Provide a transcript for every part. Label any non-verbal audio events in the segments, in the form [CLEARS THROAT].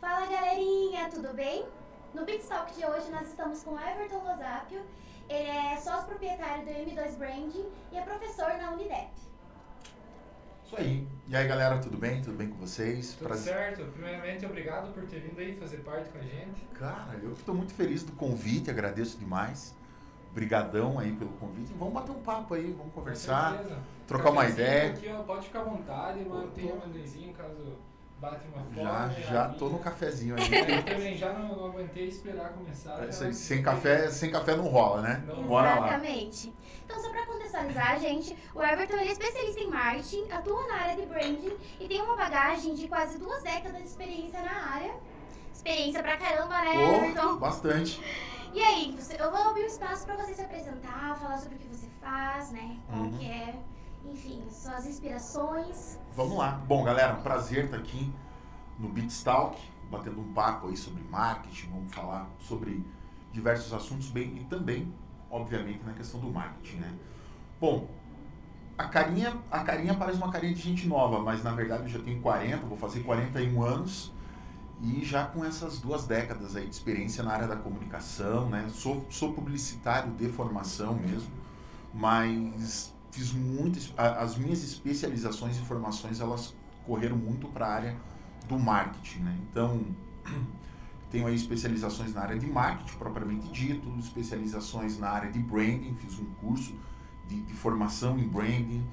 Fala galerinha, tudo bem? No Talk de hoje nós estamos com Everton Losápio. Ele é sócio proprietário do M2 Branding e é professor na Unidep. Isso aí. E aí, galera, tudo bem? Tudo bem com vocês? Tudo Prazer. certo. Primeiramente, obrigado por ter vindo aí fazer parte com a gente. Cara, eu estou muito feliz do convite, agradeço demais. Obrigadão aí pelo convite. Vamos bater um papo aí, vamos conversar, trocar uma ideia. Aqui, ó, pode ficar à vontade, mantenha o amendoinzinho caso bate uma fome. Já, já tô no cafezinho [LAUGHS] aí. Eu também já não, não aguentei esperar começar. É isso aí, sem café, sem café não rola, né? Não. Bora Exatamente. Lá. Então, só para contextualizar, gente, o Everton ele é especialista em marketing, atua na área de branding e tem uma bagagem de quase duas décadas de experiência na área. Experiência pra caramba, né, oh, Everton? Bastante. E aí, você, eu vou abrir um espaço para você se apresentar, falar sobre o que você faz, né? Qual uhum. que é, enfim, suas inspirações. Vamos lá. Bom, galera, prazer estar aqui no Beatstalk, batendo um papo aí sobre marketing, vamos falar sobre diversos assuntos bem e também, obviamente, na questão do marketing, né? Bom, a carinha, a carinha parece uma carinha de gente nova, mas na verdade eu já tenho 40, vou fazer 41 anos e já com essas duas décadas aí de experiência na área da comunicação, né? Sou, sou publicitário de formação mesmo, mas fiz muitas as minhas especializações e formações elas correram muito para a área do marketing, né? Então [CLEARS THROAT] tenho aí especializações na área de marketing propriamente dito, especializações na área de branding, fiz um curso de, de formação em branding,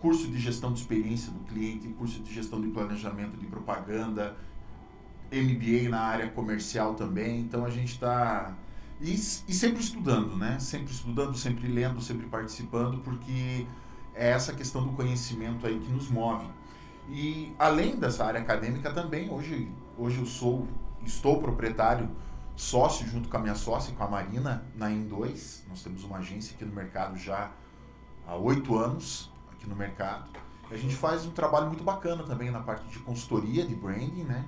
curso de gestão de experiência do cliente, curso de gestão de planejamento de propaganda, MBA na área comercial também, então a gente está. E, e, sempre estudando, né? Sempre estudando, sempre lendo, sempre participando, porque é essa questão do conhecimento aí que nos move. E além dessa área acadêmica também, hoje, hoje eu sou, estou proprietário, sócio junto com a minha sócia, com a Marina, na Em2. Nós temos uma agência aqui no mercado já há oito anos, aqui no mercado. A gente faz um trabalho muito bacana também na parte de consultoria, de branding, né?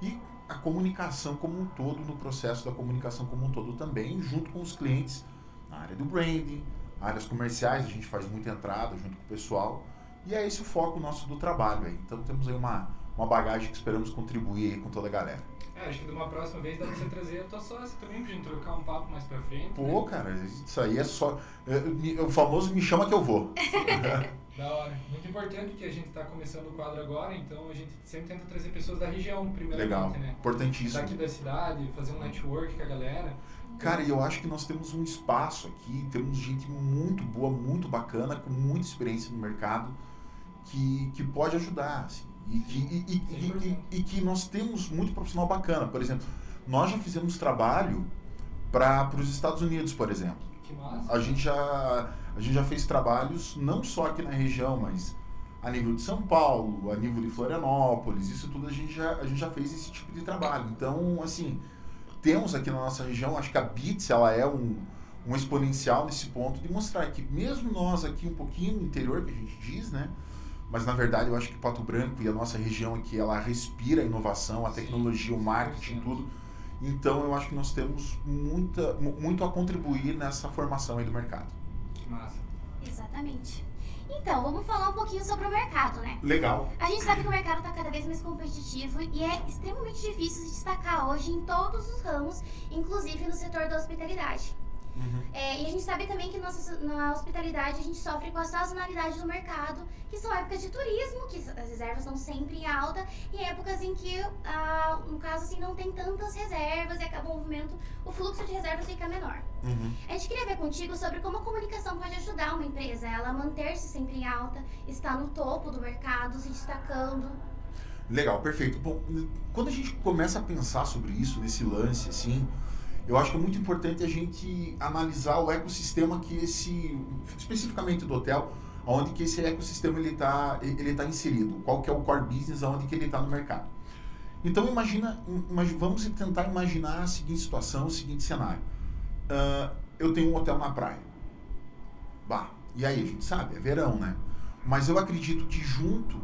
e a comunicação como um todo, no processo da comunicação como um todo também, junto com os clientes na área do branding, áreas comerciais, a gente faz muita entrada junto com o pessoal, e é esse o foco nosso do trabalho aí. Então temos aí uma, uma bagagem que esperamos contribuir aí com toda a galera. É, acho que de uma próxima vez dá pra você trazer a tua sócia também pra gente trocar um papo mais pra frente. Pô, né? cara, isso aí é só. É, o famoso me chama que eu vou. [LAUGHS] Da hora. Muito importante que a gente está começando o quadro agora, então a gente sempre tenta trazer pessoas da região, primeiramente, Legal. né? Importantíssimo. Daqui da cidade, fazer um network com a galera. Cara, eu acho que nós temos um espaço aqui, temos gente muito boa, muito bacana, com muita experiência no mercado, que, que pode ajudar, assim, e, que, e, e, e, e que nós temos muito profissional bacana. Por exemplo, nós já fizemos trabalho para os Estados Unidos, por exemplo. Que massa. A gente já a gente já fez trabalhos não só aqui na região, mas a nível de São Paulo, a nível de Florianópolis, isso tudo a gente já, a gente já fez esse tipo de trabalho. Então, assim, temos aqui na nossa região, acho que a BITS ela é um, um exponencial nesse ponto de mostrar que mesmo nós aqui um pouquinho no interior, que a gente diz, né? Mas na verdade eu acho que Pato Branco e a nossa região aqui, ela respira a inovação, a tecnologia, o marketing, tudo. Então eu acho que nós temos muita, muito a contribuir nessa formação aí do mercado. Massa. Exatamente. Então, vamos falar um pouquinho sobre o mercado, né? Legal. A gente sabe que o mercado está cada vez mais competitivo e é extremamente difícil se destacar hoje em todos os ramos, inclusive no setor da hospitalidade. Uhum. É, e a gente sabe também que nossa, na hospitalidade a gente sofre com a sazonalidade do mercado, que são épocas de turismo, que as reservas estão sempre em alta, e épocas em que, ah, no caso, assim, não tem tantas reservas e acaba o movimento, o fluxo de reservas fica menor. Uhum. A gente queria ver contigo sobre como a comunicação pode ajudar uma empresa, ela a manter-se sempre em alta, estar no topo do mercado, se destacando. Legal, perfeito. Bom, quando a gente começa a pensar sobre isso, nesse lance, assim, eu acho que é muito importante a gente analisar o ecossistema que esse, especificamente do hotel, onde que esse ecossistema ele está ele tá inserido, qual que é o core business, onde que ele está no mercado. Então imagina, vamos tentar imaginar a seguinte situação, o seguinte cenário. Uh, eu tenho um hotel na praia. Bah, e aí a gente sabe, é verão, né? Mas eu acredito que junto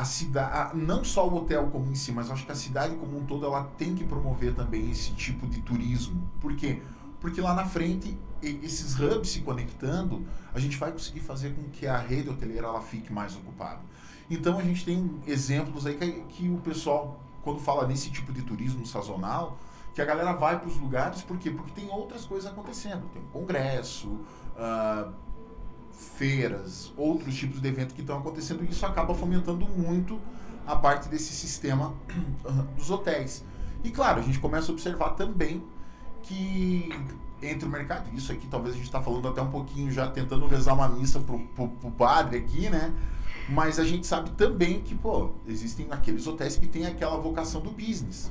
a cidade, não só o hotel como em si, mas acho que a cidade como um todo ela tem que promover também esse tipo de turismo. Por quê? Porque lá na frente, esses hubs se conectando, a gente vai conseguir fazer com que a rede hoteleira ela fique mais ocupada. Então a gente tem exemplos aí que, que o pessoal quando fala nesse tipo de turismo sazonal, que a galera vai para os lugares, por quê? Porque tem outras coisas acontecendo. Tem um congresso, uh, feiras, outros tipos de eventos que estão acontecendo, e isso acaba fomentando muito a parte desse sistema [CLEARS THROAT] dos hotéis. E claro, a gente começa a observar também que entre o mercado, isso aqui talvez a gente está falando até um pouquinho já tentando rezar uma missa pro, pro, pro padre aqui, né? Mas a gente sabe também que, pô, existem aqueles hotéis que têm aquela vocação do business.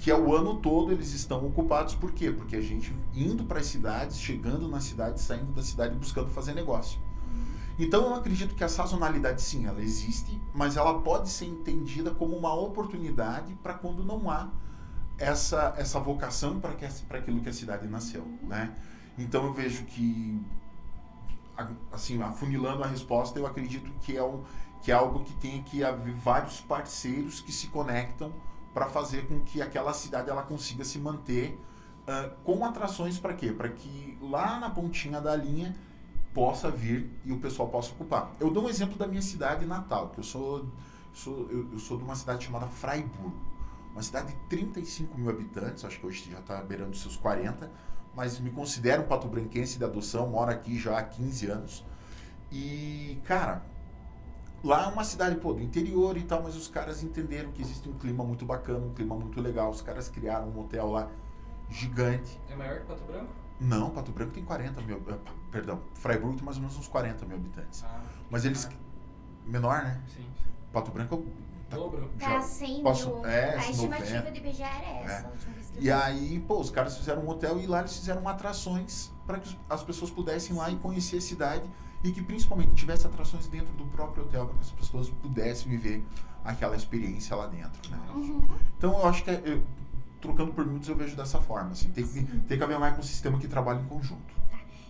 Que é o ano todo eles estão ocupados, por quê? Porque a gente indo para as cidades, chegando na cidade, saindo da cidade buscando fazer negócio. Então eu acredito que a sazonalidade sim, ela existe, mas ela pode ser entendida como uma oportunidade para quando não há essa, essa vocação para aquilo que a cidade nasceu, né? Então eu vejo que, assim, afunilando a resposta, eu acredito que é, um, que é algo que tem que haver vários parceiros que se conectam para fazer com que aquela cidade ela consiga se manter uh, com atrações para quê? Para que lá na pontinha da linha possa vir e o pessoal possa ocupar. Eu dou um exemplo da minha cidade natal, que eu sou, sou eu, eu sou de uma cidade chamada Fraiburgo uma cidade de 35 mil habitantes, acho que hoje já está beirando seus 40, mas me considero um pato-branquense de adoção, moro aqui já há 15 anos. E, cara, lá é uma cidade, pô, do interior e tal, mas os caras entenderam que existe um clima muito bacana, um clima muito legal. Os caras criaram um hotel lá gigante. É maior que Pato Branco? Não, Pato Branco tem 40 mil. Uh, perdão, Freiburg tem mais ou menos uns 40 mil habitantes. Ah, mas eles. Menor, né? Sim. Pato Branco Dobro. Tá 100 posso, mil. É, a estimativa do IBGE era essa. É. E aí, pô, os caras fizeram um hotel e lá eles fizeram atrações para que as pessoas pudessem ir lá e conhecer a cidade e que principalmente tivesse atrações dentro do próprio hotel para que as pessoas pudessem viver aquela experiência lá dentro, né? Uhum. Então eu acho que é, eu, trocando por minutos eu vejo dessa forma, assim, tem que, tem que haver mais um sistema que trabalhe em conjunto.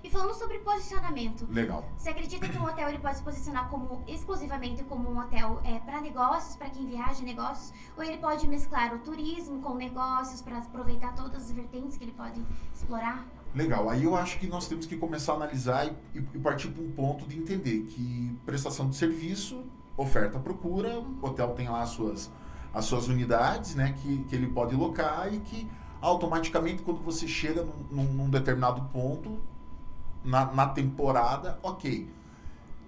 E falando sobre posicionamento. Legal. Você acredita que um hotel ele pode se posicionar como exclusivamente como um hotel é, para negócios, para quem viaja negócios, ou ele pode mesclar o turismo com negócios para aproveitar todas as vertentes que ele pode explorar? Legal. Aí eu acho que nós temos que começar a analisar e, e partir para um ponto de entender que prestação de serviço, oferta, procura, o hotel tem lá as suas as suas unidades, né, que, que ele pode locar e que automaticamente quando você chega num, num determinado ponto na, na temporada, ok.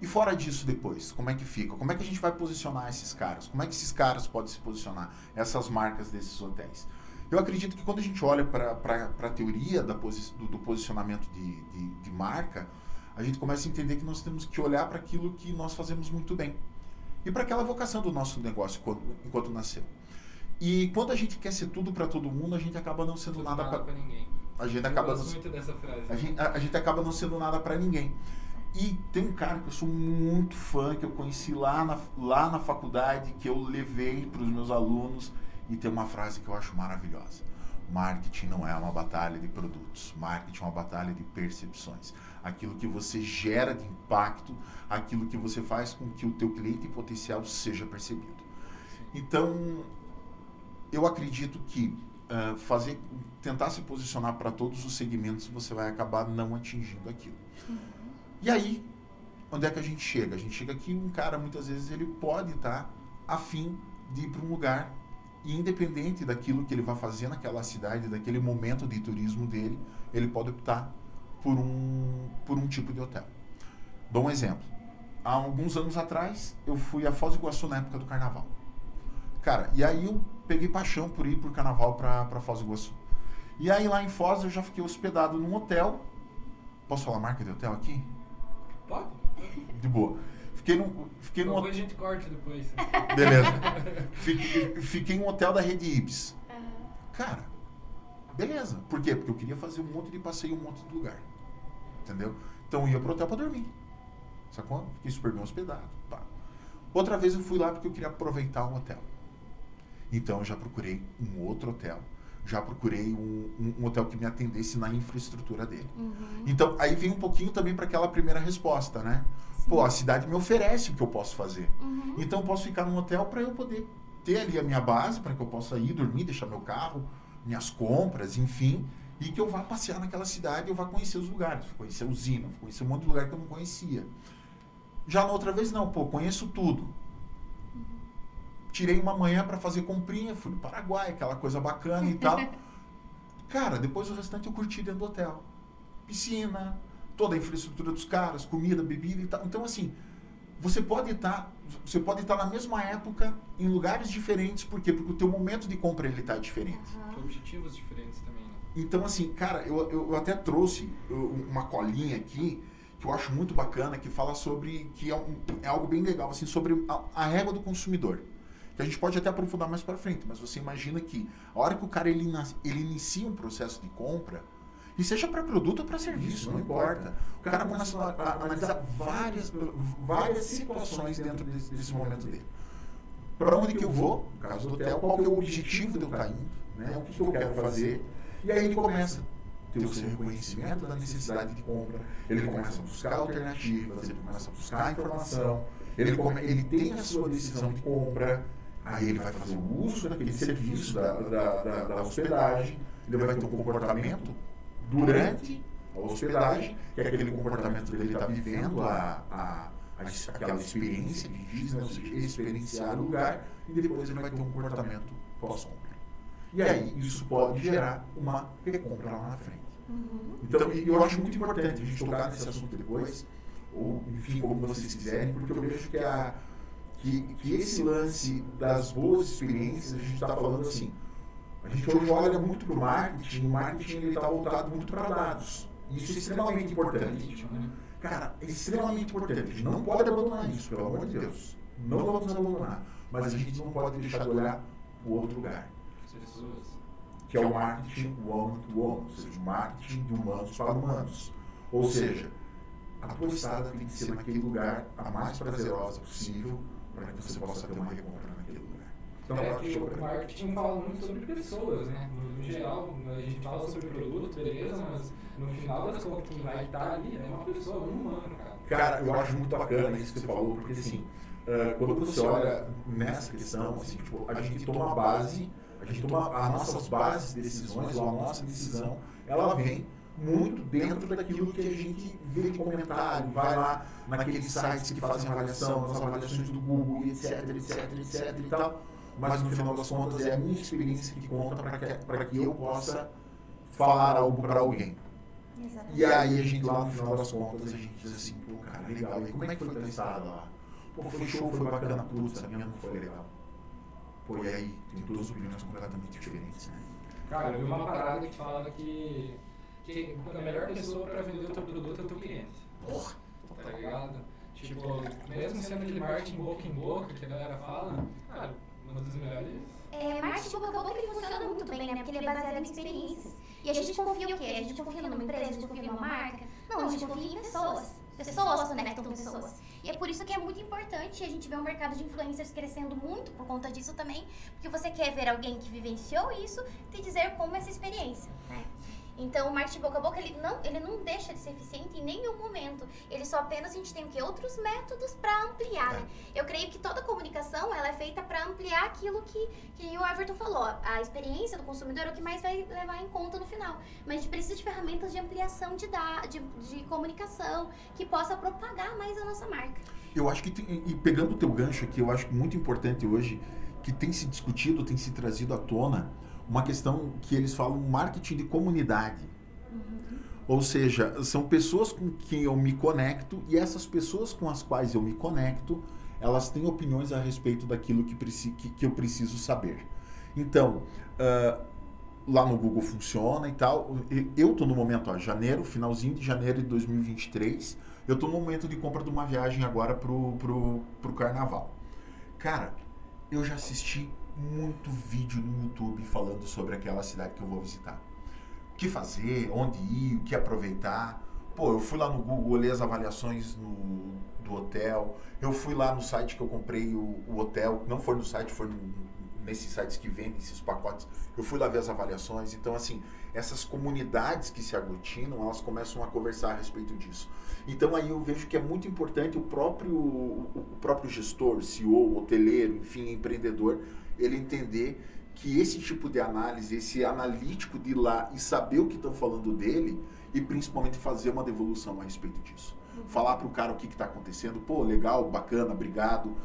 E fora disso depois, como é que fica? Como é que a gente vai posicionar esses caras? Como é que esses caras podem se posicionar? Essas marcas desses hotéis? Eu acredito que quando a gente olha para a teoria da posi do, do, posicionamento de, de, de, marca, a gente começa a entender que nós temos que olhar para aquilo que nós fazemos muito bem. E para aquela vocação do nosso negócio enquanto, enquanto nasceu. E quando a gente quer ser tudo para todo mundo, a gente acaba não sendo tudo nada para ninguém. A gente eu acaba gosto não, muito dessa frase. A gente, a, a gente acaba não sendo nada para ninguém. E tem um cara que eu sou muito fã, que eu conheci lá na, lá na faculdade, que eu levei para os meus alunos, e tem uma frase que eu acho maravilhosa. Marketing não é uma batalha de produtos, marketing é uma batalha de percepções. Aquilo que você gera de impacto, aquilo que você faz com que o teu cliente potencial seja percebido. Então, eu acredito que uh, fazer, tentar se posicionar para todos os segmentos, você vai acabar não atingindo aquilo. Uhum. E aí, onde é que a gente chega? A gente chega aqui, um cara muitas vezes ele pode estar tá afim de ir para um lugar e independente daquilo que ele vai fazer naquela cidade, daquele momento de turismo dele, ele pode optar por um, por um tipo de hotel. Dou um exemplo. Há alguns anos atrás, eu fui a Foz do Iguaçu na época do carnaval. Cara, e aí eu peguei paixão por ir por carnaval para Foz do Iguaçu. E aí lá em Foz eu já fiquei hospedado num hotel. Posso falar a marca de hotel aqui? Pode. De boa. Fiquei num, fiquei num hotel. a gente corta depois. Beleza. [LAUGHS] Fiquei, fiquei em um hotel da rede Ibis. Cara, beleza. Por quê? Porque eu queria fazer um monte de passeio, um monte de lugar. Entendeu? Então eu ia pro hotel para dormir. Sacou? Fiquei super bem hospedado. Pá. Outra vez eu fui lá porque eu queria aproveitar o hotel. Então eu já procurei um outro hotel, já procurei um, um, um hotel que me atendesse na infraestrutura dele. Uhum. Então aí vem um pouquinho também para aquela primeira resposta, né? Sim. Pô, a cidade me oferece o que eu posso fazer. Uhum. Então eu posso ficar num hotel para eu poder ter ali a minha base, para que eu possa ir dormir, deixar meu carro, minhas compras, enfim, e que eu vá passear naquela cidade, eu vá conhecer os lugares, conhecer usina, conhecer um monte de lugar que eu não conhecia. Já na outra vez não, pô, conheço tudo tirei uma manhã para fazer comprinha, fui no Paraguai, aquela coisa bacana e tal. [LAUGHS] Cara, depois o restante eu curti dentro do hotel. Piscina, toda a infraestrutura dos caras, comida, bebida e tal. Então, assim, você pode estar você pode estar na mesma época em lugares diferentes, por quê? Porque o teu momento de compra ele está diferente. Uhum. Objetivos diferentes também. Né? Então, assim, cara, eu, eu até trouxe uma colinha aqui que eu acho muito bacana, que fala sobre, que é, um, é algo bem legal, assim, sobre a, a régua do consumidor. Que a gente pode até aprofundar mais para frente, mas você imagina que a hora que o cara ele, ele inicia um processo de compra, e seja para produto ou para serviço, não, não importa. O cara começa a, a, analisar várias, várias situações dentro desse, desse momento dele. Para onde que eu vou, no caso do hotel, qual que é o objetivo de eu estar tá indo, né? o que, que eu quero fazer. E aí ele começa a ter o seu reconhecimento da necessidade de compra, ele começa a buscar alternativas, ele começa a buscar informação, ele, come, ele tem a sua decisão de compra, aí ele vai fazer o uso daquele serviço da, da, da, da hospedagem, ele vai ter um comportamento durante a hospedagem, que é aquele comportamento dele está vivendo a, a, a, aquela experiência que diz, né? ou seja, experienciar o lugar, e depois ele vai ter um comportamento pós-compra. E aí, isso pode gerar uma recompra lá na frente. Uhum. Então, eu acho muito importante a gente tocar nesse assunto depois, ou enfim, como vocês quiserem, porque eu vejo que, a, que, que esse lance das boas experiências, a gente está falando assim, a gente hoje olha muito para o marketing, o marketing está voltado muito para dados. Isso é extremamente importante. Cara, é extremamente importante. A gente não pode abandonar isso, pelo amor de Deus. Não vamos abandonar. Mas a gente não pode deixar de olhar o outro lugar. Que é o marketing one to one, ou seja, o marketing de humanos para humanos. Ou seja, a tua estada tem que ser naquele lugar a mais prazerosa possível para que você possa ter uma recompra então, é que o marketing fala muito sobre pessoas, né? No, geral, a gente fala sobre produto, beleza, mas no final das contas, quem vai estar ali é uma pessoa, um humano, cara. Cara, eu acho muito bacana isso que você falou, porque assim, uh, quando você olha nessa questão, assim, tipo, a gente toma a base, a gente toma as nossas bases de decisões, ou a nossa decisão, ela vem muito dentro daquilo que a gente vê de comentário, vai lá naqueles sites que fazem avaliação, nas avaliações do Google, etc, etc, etc e tal mas no final das contas é a minha experiência que conta para que, que eu possa falar algo para alguém. Exatamente. E aí a gente lá no final das contas a gente diz assim, pô, cara, legal, e como é que foi testada lá? Pô, foi show, foi bacana, putz, a minha não foi legal. Pô, e aí tem duas opiniões completamente diferentes, né? Cara, eu vi uma parada que fala que, que a melhor pessoa para vender o teu produto é o teu cliente. Porra! Tá ligado? Tipo, mesmo sendo aquele marketing boca em boca que a galera fala, cara, uma das melhores. É, marketing boca a boca ele funciona muito bem, né? Porque ele é baseado em experiências. E a gente confia o quê? A gente confia numa empresa, a gente confia numa marca? Não, a gente confia em pessoas. Pessoas conectam pessoas. E é por isso que é muito importante a gente ver o mercado de influencers crescendo muito por conta disso também, porque você quer ver alguém que vivenciou isso te dizer como essa experiência, né? Então, o marketing boca a boca, ele não, ele não deixa de ser eficiente em nenhum momento. Ele só apenas a gente tem o que? Outros métodos para ampliar, né? É. Eu creio que toda comunicação, ela é feita para ampliar aquilo que, que o Everton falou. A experiência do consumidor é o que mais vai levar em conta no final. Mas a gente precisa de ferramentas de ampliação de, da, de, de comunicação que possa propagar mais a nossa marca. Eu acho que, tem, e pegando o teu gancho aqui, eu acho muito importante hoje, que tem se discutido, tem se trazido à tona, uma questão que eles falam marketing de comunidade. Uhum. Ou seja, são pessoas com quem eu me conecto e essas pessoas com as quais eu me conecto, elas têm opiniões a respeito daquilo que, que, que eu preciso saber. Então, uh, lá no Google funciona e tal. Eu estou no momento, ó, janeiro, finalzinho de janeiro de 2023, eu estou no momento de compra de uma viagem agora pro, pro, pro carnaval. Cara, eu já assisti muito vídeo no YouTube falando sobre aquela cidade que eu vou visitar. O que fazer, onde ir, o que aproveitar. Pô, eu fui lá no Google, olhei as avaliações no, do hotel. Eu fui lá no site que eu comprei o, o hotel. Não foi no site, foi no, nesses sites que vendem esses pacotes. Eu fui lá ver as avaliações. Então, assim, essas comunidades que se aglutinam, elas começam a conversar a respeito disso. Então, aí eu vejo que é muito importante o próprio, o próprio gestor, CEO, hoteleiro, enfim, empreendedor, ele entender que esse tipo de análise, esse analítico de ir lá e saber o que estão falando dele e principalmente fazer uma devolução a respeito disso. Uhum. Falar para o cara o que está acontecendo, pô, legal, bacana, obrigado,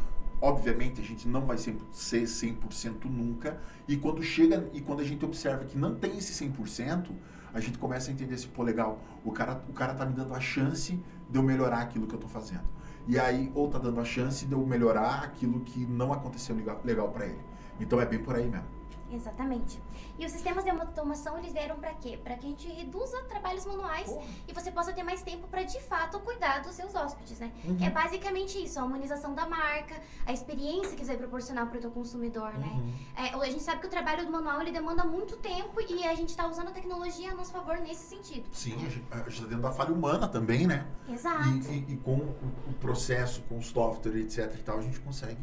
obviamente a gente não vai ser 100% nunca, e quando chega e quando a gente observa que não tem esse 100%, a gente começa a entender assim, pô, legal, o cara, o cara tá me dando a chance de eu melhorar aquilo que eu tô fazendo. E aí, ou tá dando a chance de eu melhorar aquilo que não aconteceu legal, legal para ele. Então é bem por aí mesmo. Exatamente. E os sistemas de automação, eles vieram para quê? Para que a gente reduza trabalhos manuais Porra. e você possa ter mais tempo para de fato cuidar dos seus hóspedes, né? Uhum. Que é basicamente isso, a humanização da marca, a experiência que você vai proporcionar para o teu consumidor, né? uhum. né? É, a gente sabe que o trabalho do manual ele demanda muito tempo e a gente está usando a tecnologia a nosso favor nesse sentido. Sim, a gente está dentro da falha humana também, né? Exato. E, e, e com o processo, com o software, etc e tal, a gente consegue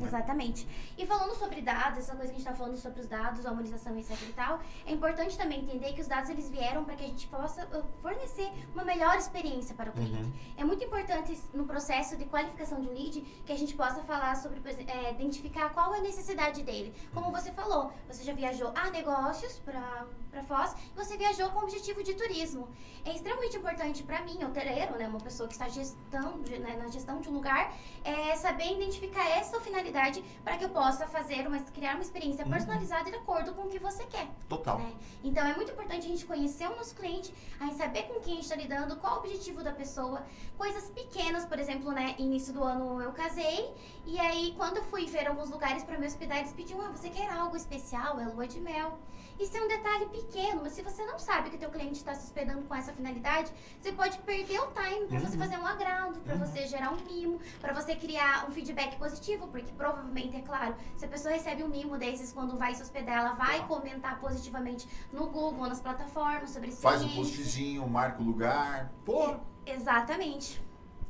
Exatamente. E falando sobre dados, essa coisa que a gente está falando sobre os dados, a harmonização etc e tal, é importante também entender que os dados eles vieram para que a gente possa uh, fornecer uma melhor experiência para o cliente. Uhum. É muito importante no processo de qualificação de um lead que a gente possa falar sobre, é, identificar qual é a necessidade dele. Como você falou, você já viajou a negócios para Foz e você viajou com o objetivo de turismo. É extremamente importante para mim, hoteleiro, né, uma pessoa que está gestão, né, na gestão de um lugar, é saber identificar essa finalidade para que eu possa fazer uma, criar uma experiência uhum. personalizada de acordo com o que você quer. Total. Né? Então é muito importante a gente conhecer o nosso cliente, a gente saber com quem a gente está lidando, qual o objetivo da pessoa, coisas pequenas, por exemplo, né? Início do ano eu casei e aí quando eu fui ver alguns lugares para me hospedar, eles pediam, ah, você quer algo especial? É lua de mel. Isso é um detalhe pequeno, mas se você não sabe que o teu cliente está se hospedando com essa finalidade, você pode perder o time para uhum. você fazer um agrado, para uhum. você gerar um mimo, para você criar um feedback positivo, porque provavelmente, é claro, se a pessoa recebe um mimo desses quando vai se hospedar, ela vai comentar positivamente no Google, nas plataformas sobre esse Faz um postzinho, marca o lugar. Pô! Exatamente.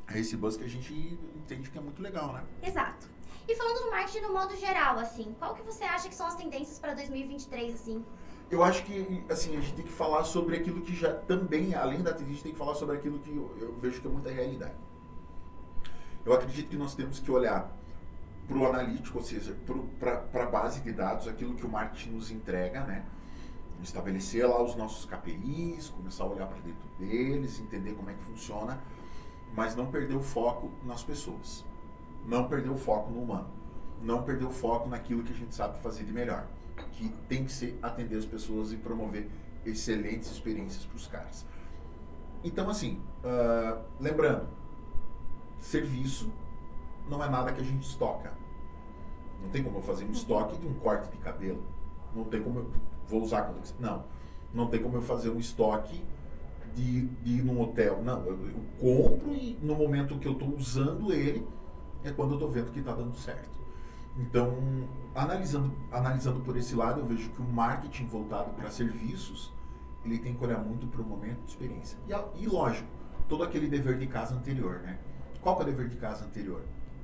É esse buzz que a gente entende que é muito legal, né? Exato. E falando do marketing no modo geral, assim, qual que você acha que são as tendências para 2023, assim? Eu acho que, assim, a gente tem que falar sobre aquilo que já também, além da tendência, a gente tem que falar sobre aquilo que eu, eu vejo que é muita realidade. Eu acredito que nós temos que olhar para o analítico, ou seja, para a base de dados, aquilo que o marketing nos entrega, né? Estabelecer lá os nossos KPIs, começar a olhar para dentro deles, entender como é que funciona, mas não perder o foco nas pessoas. Não perder o foco no humano. Não perder o foco naquilo que a gente sabe fazer de melhor. Que tem que ser atender as pessoas e promover excelentes experiências para os caras. Então, assim, uh, lembrando, serviço não é nada que a gente estoca. Não tem como eu fazer um estoque de um corte de cabelo. Não tem como eu vou usar quando não. Não tem como eu fazer um estoque de, de ir num hotel. Não, eu, eu compro e no momento que eu estou usando ele é quando eu estou vendo que está dando certo. Então, analisando, analisando por esse lado, eu vejo que o marketing voltado para serviços, ele tem que olhar muito para o momento de experiência. E, e, lógico, todo aquele dever de casa anterior, né? Qual é o dever de casa anterior?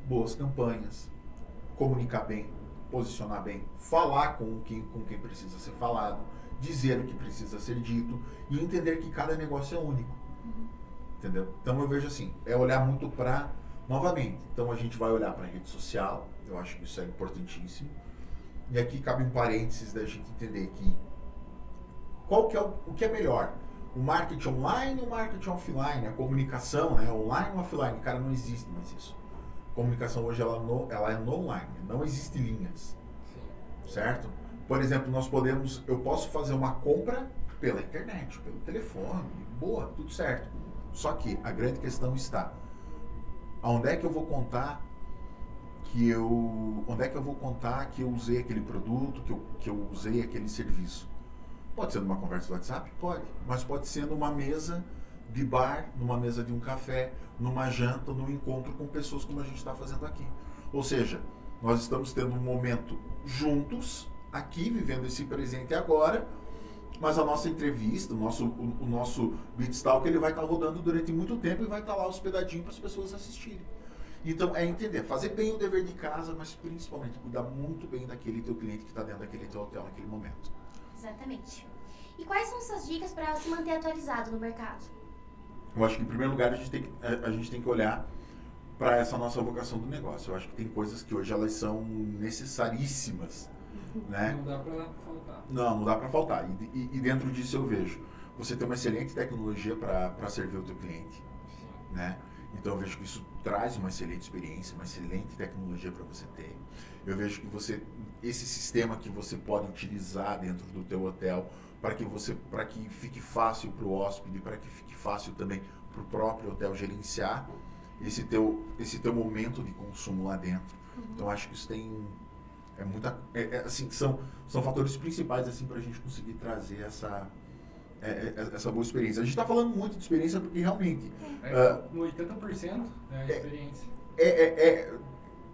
boas campanhas, comunicar bem, posicionar bem, falar com quem, com quem precisa ser falado, dizer o que precisa ser dito e entender que cada negócio é único. Uhum. Entendeu? Então eu vejo assim, é olhar muito para novamente. Então a gente vai olhar para a rede social, eu acho que isso é importantíssimo. E aqui cabe um parênteses da gente entender que qual que é o, o que é melhor? O marketing online ou o marketing offline? A comunicação, né? Online ou offline? Cara, não existe mais isso comunicação hoje ela, no, ela é no online, não existe linhas. Sim. Certo? Por exemplo, nós podemos, eu posso fazer uma compra pela internet, pelo telefone, boa, tudo certo. Só que a grande questão está, aonde é que eu vou contar que eu, onde é que eu vou contar que eu usei aquele produto, que eu, que eu usei aquele serviço? Pode ser numa conversa do WhatsApp? Pode, mas pode ser numa mesa de bar, numa mesa de um café, numa janta, num encontro com pessoas como a gente está fazendo aqui. Ou seja, nós estamos tendo um momento juntos, aqui, vivendo esse presente agora, mas a nossa entrevista, o nosso, o, o nosso Beatstalk, ele vai estar tá rodando durante muito tempo e vai estar tá lá hospedadinho para as pessoas assistirem. Então, é entender, fazer bem o dever de casa, mas principalmente cuidar muito bem daquele teu cliente que está dentro daquele teu hotel naquele momento. Exatamente. E quais são suas dicas para se manter atualizado no mercado? Eu acho que, em primeiro lugar, a gente tem que, a, gente tem que olhar para essa nossa vocação do negócio. Eu acho que tem coisas que hoje elas são necessaríssimas. Né? Não dá para faltar. Não, não dá para faltar. E, e, e, dentro disso eu vejo, você tem uma excelente tecnologia para servir o teu cliente. Né? Então eu vejo que isso traz uma excelente experiência, uma excelente tecnologia para você ter. Eu vejo que você esse sistema que você pode utilizar dentro do teu hotel para que você para que fique fácil para o hóspede, para que fique fácil também para o próprio hotel gerenciar esse teu esse teu momento de consumo lá dentro. Uhum. Então acho que isso tem é muita é, é, assim são são fatores principais assim para a gente conseguir trazer essa é, é, é, essa boa experiência. A gente está falando muito de experiência porque realmente. É, uh, no 80% é a experiência. É, é,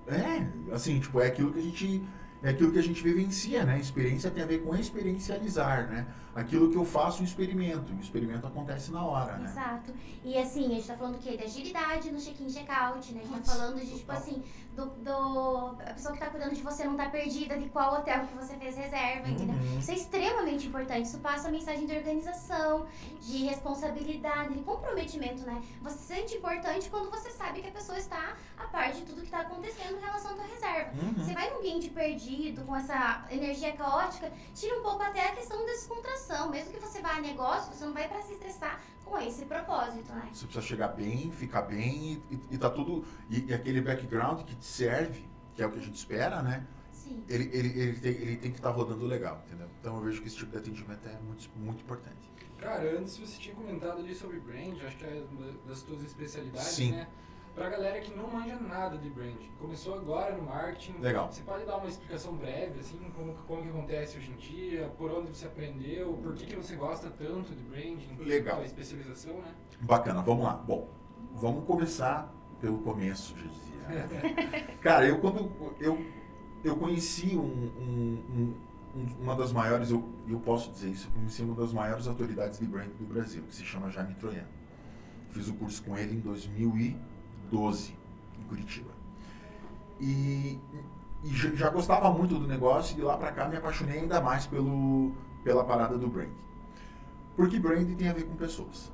é, é, assim, tipo, é aquilo que a gente é aquilo que a gente vivencia, né? Experiência tem a ver com experiencializar, né? Aquilo que eu faço, um experimento. E o experimento acontece na hora, né? Exato. E assim, a gente tá falando do quê? Da agilidade no check-in check-out, né? A gente tá falando de, tipo assim, do, do, a pessoa que tá cuidando de você não tá perdida de qual hotel que você fez reserva, entendeu? Uhum. Isso é extremamente importante. Isso passa a mensagem de organização, de responsabilidade, de comprometimento, né? Você se sente importante quando você sabe que a pessoa está a par de tudo que tá acontecendo em relação à tua reserva. Uhum. Você vai num ambiente perdido, com essa energia caótica, tira um pouco até a questão da descontração. Mesmo que você vá a negócio, você não vai para se estressar com esse propósito, né? Você precisa chegar bem, ficar bem e, e, e tá tudo. E, e, aquele background que te serve, que é o que a gente espera, né? Sim. Ele, ele, ele, tem, ele tem que estar tá rodando legal, entendeu? Então eu vejo que esse tipo de atendimento é muito, muito importante. Cara, antes você tinha comentado ali sobre brand, acho que é uma das tuas especialidades, Sim. né? Pra galera que não manja nada de brand, começou agora no marketing. Legal. Você pode dar uma explicação breve, assim, como, como que acontece hoje em dia, por onde você aprendeu, por que, que você gosta tanto de branding? Legal. A especialização, né? Bacana, vamos lá. Bom, vamos começar pelo começo, já dizia. [LAUGHS] Cara, eu quando eu, eu conheci um, um, um, uma das maiores, eu, eu posso dizer isso, eu conheci uma das maiores autoridades de brand do Brasil, que se chama Jaime Troiano. Fiz o curso com ele em 2000 e 12, em Curitiba. E, e já gostava muito do negócio e lá para cá me apaixonei ainda mais pelo, pela parada do brand. Porque brand tem a ver com pessoas.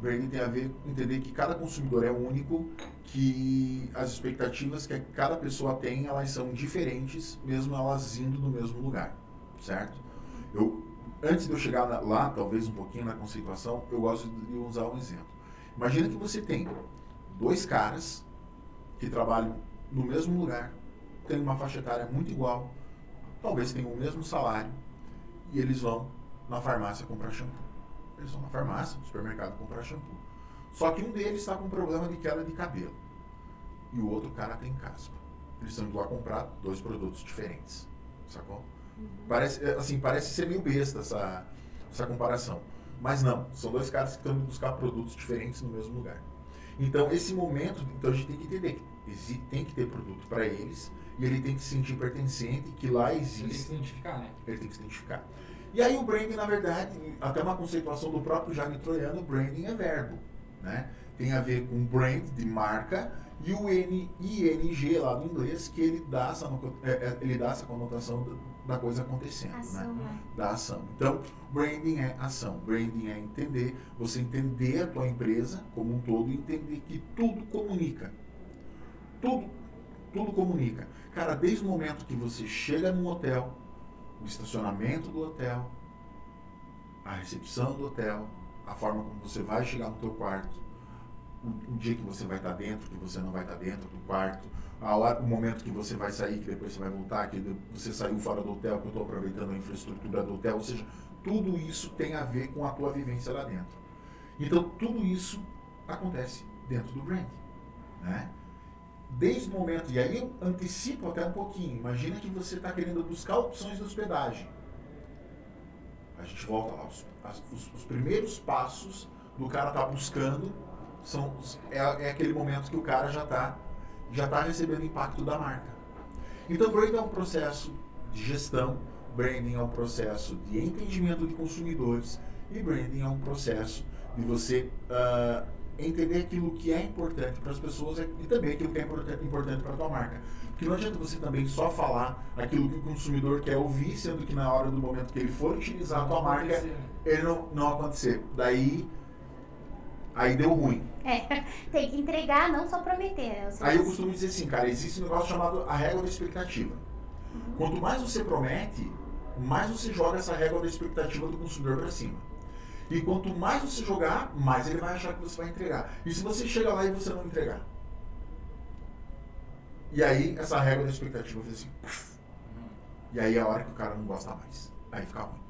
Brand tem a ver com entender que cada consumidor é único, que as expectativas que cada pessoa tem, elas são diferentes, mesmo elas indo no mesmo lugar, certo? Eu, antes de eu chegar lá, talvez um pouquinho na conceituação, eu gosto de usar um exemplo. Imagina que você tem dois caras que trabalham no mesmo lugar, têm uma faixa etária muito igual, talvez tenham o mesmo salário, e eles vão na farmácia comprar shampoo. Eles vão na farmácia, no supermercado comprar shampoo. Só que um deles está com problema de queda de cabelo e o outro cara tem caspa. Eles estão indo lá comprar dois produtos diferentes, sacou? Uhum. Parece, é, assim, parece ser meio besta essa, essa comparação. Mas não, são dois caras que estão indo buscar produtos diferentes no mesmo lugar. Então, esse momento, então a gente tem que entender que tem que ter produto para eles e ele tem que se sentir pertencente, que lá existe. Ele tem que se identificar, né? Ele tem que se identificar. E aí o branding, na verdade, até uma conceituação do próprio Jaime Troiano, branding é verbo, né? Tem a ver com brand de marca e o N, ING lá do inglês, que ele dá essa, é, é, ele dá essa conotação da coisa acontecendo, né? ação, né? Da ação. Então, branding é ação. Branding é entender, você entender a tua empresa como um todo e entender que tudo comunica. Tudo, tudo comunica. Cara, desde o momento que você chega no hotel, o estacionamento do hotel, a recepção do hotel, a forma como você vai chegar no teu quarto, o, dia que você vai estar dentro, que você não vai estar dentro do quarto, hora, o momento que você vai sair, que depois você vai voltar, que você saiu fora do hotel, que eu estou aproveitando a infraestrutura do hotel, ou seja, tudo isso tem a ver com a tua vivência lá dentro. Então, tudo isso acontece dentro do brand. Né? Desde o momento, e aí eu antecipo até um pouquinho, imagina que você está querendo buscar opções de hospedagem. A gente volta lá, os, os, os primeiros passos do cara tá buscando são, é, é aquele momento que o cara já está já está recebendo impacto da marca. Então, branding é um processo de gestão, branding é um processo de entendimento de consumidores e branding é um processo de você uh, entender aquilo que é importante para as pessoas e também aquilo que é importante, importante para a tua marca. Porque não adianta você também só falar aquilo que o consumidor quer ouvir, sendo que na hora do momento que ele for utilizar a tua marca, ele não, não acontecer. Daí Aí deu ruim. É, [LAUGHS] tem que entregar, não só prometer. Né? Aí eu costumo dizer assim, cara, existe um negócio chamado a régua da expectativa. Uhum. Quanto mais você promete, mais você joga essa régua da expectativa do consumidor para cima. E quanto mais você jogar, mais ele vai achar que você vai entregar. E se você chega lá e você não entregar? E aí, essa regra da expectativa fez assim. Puff, e aí é a hora que o cara não gosta mais. Aí fica ruim.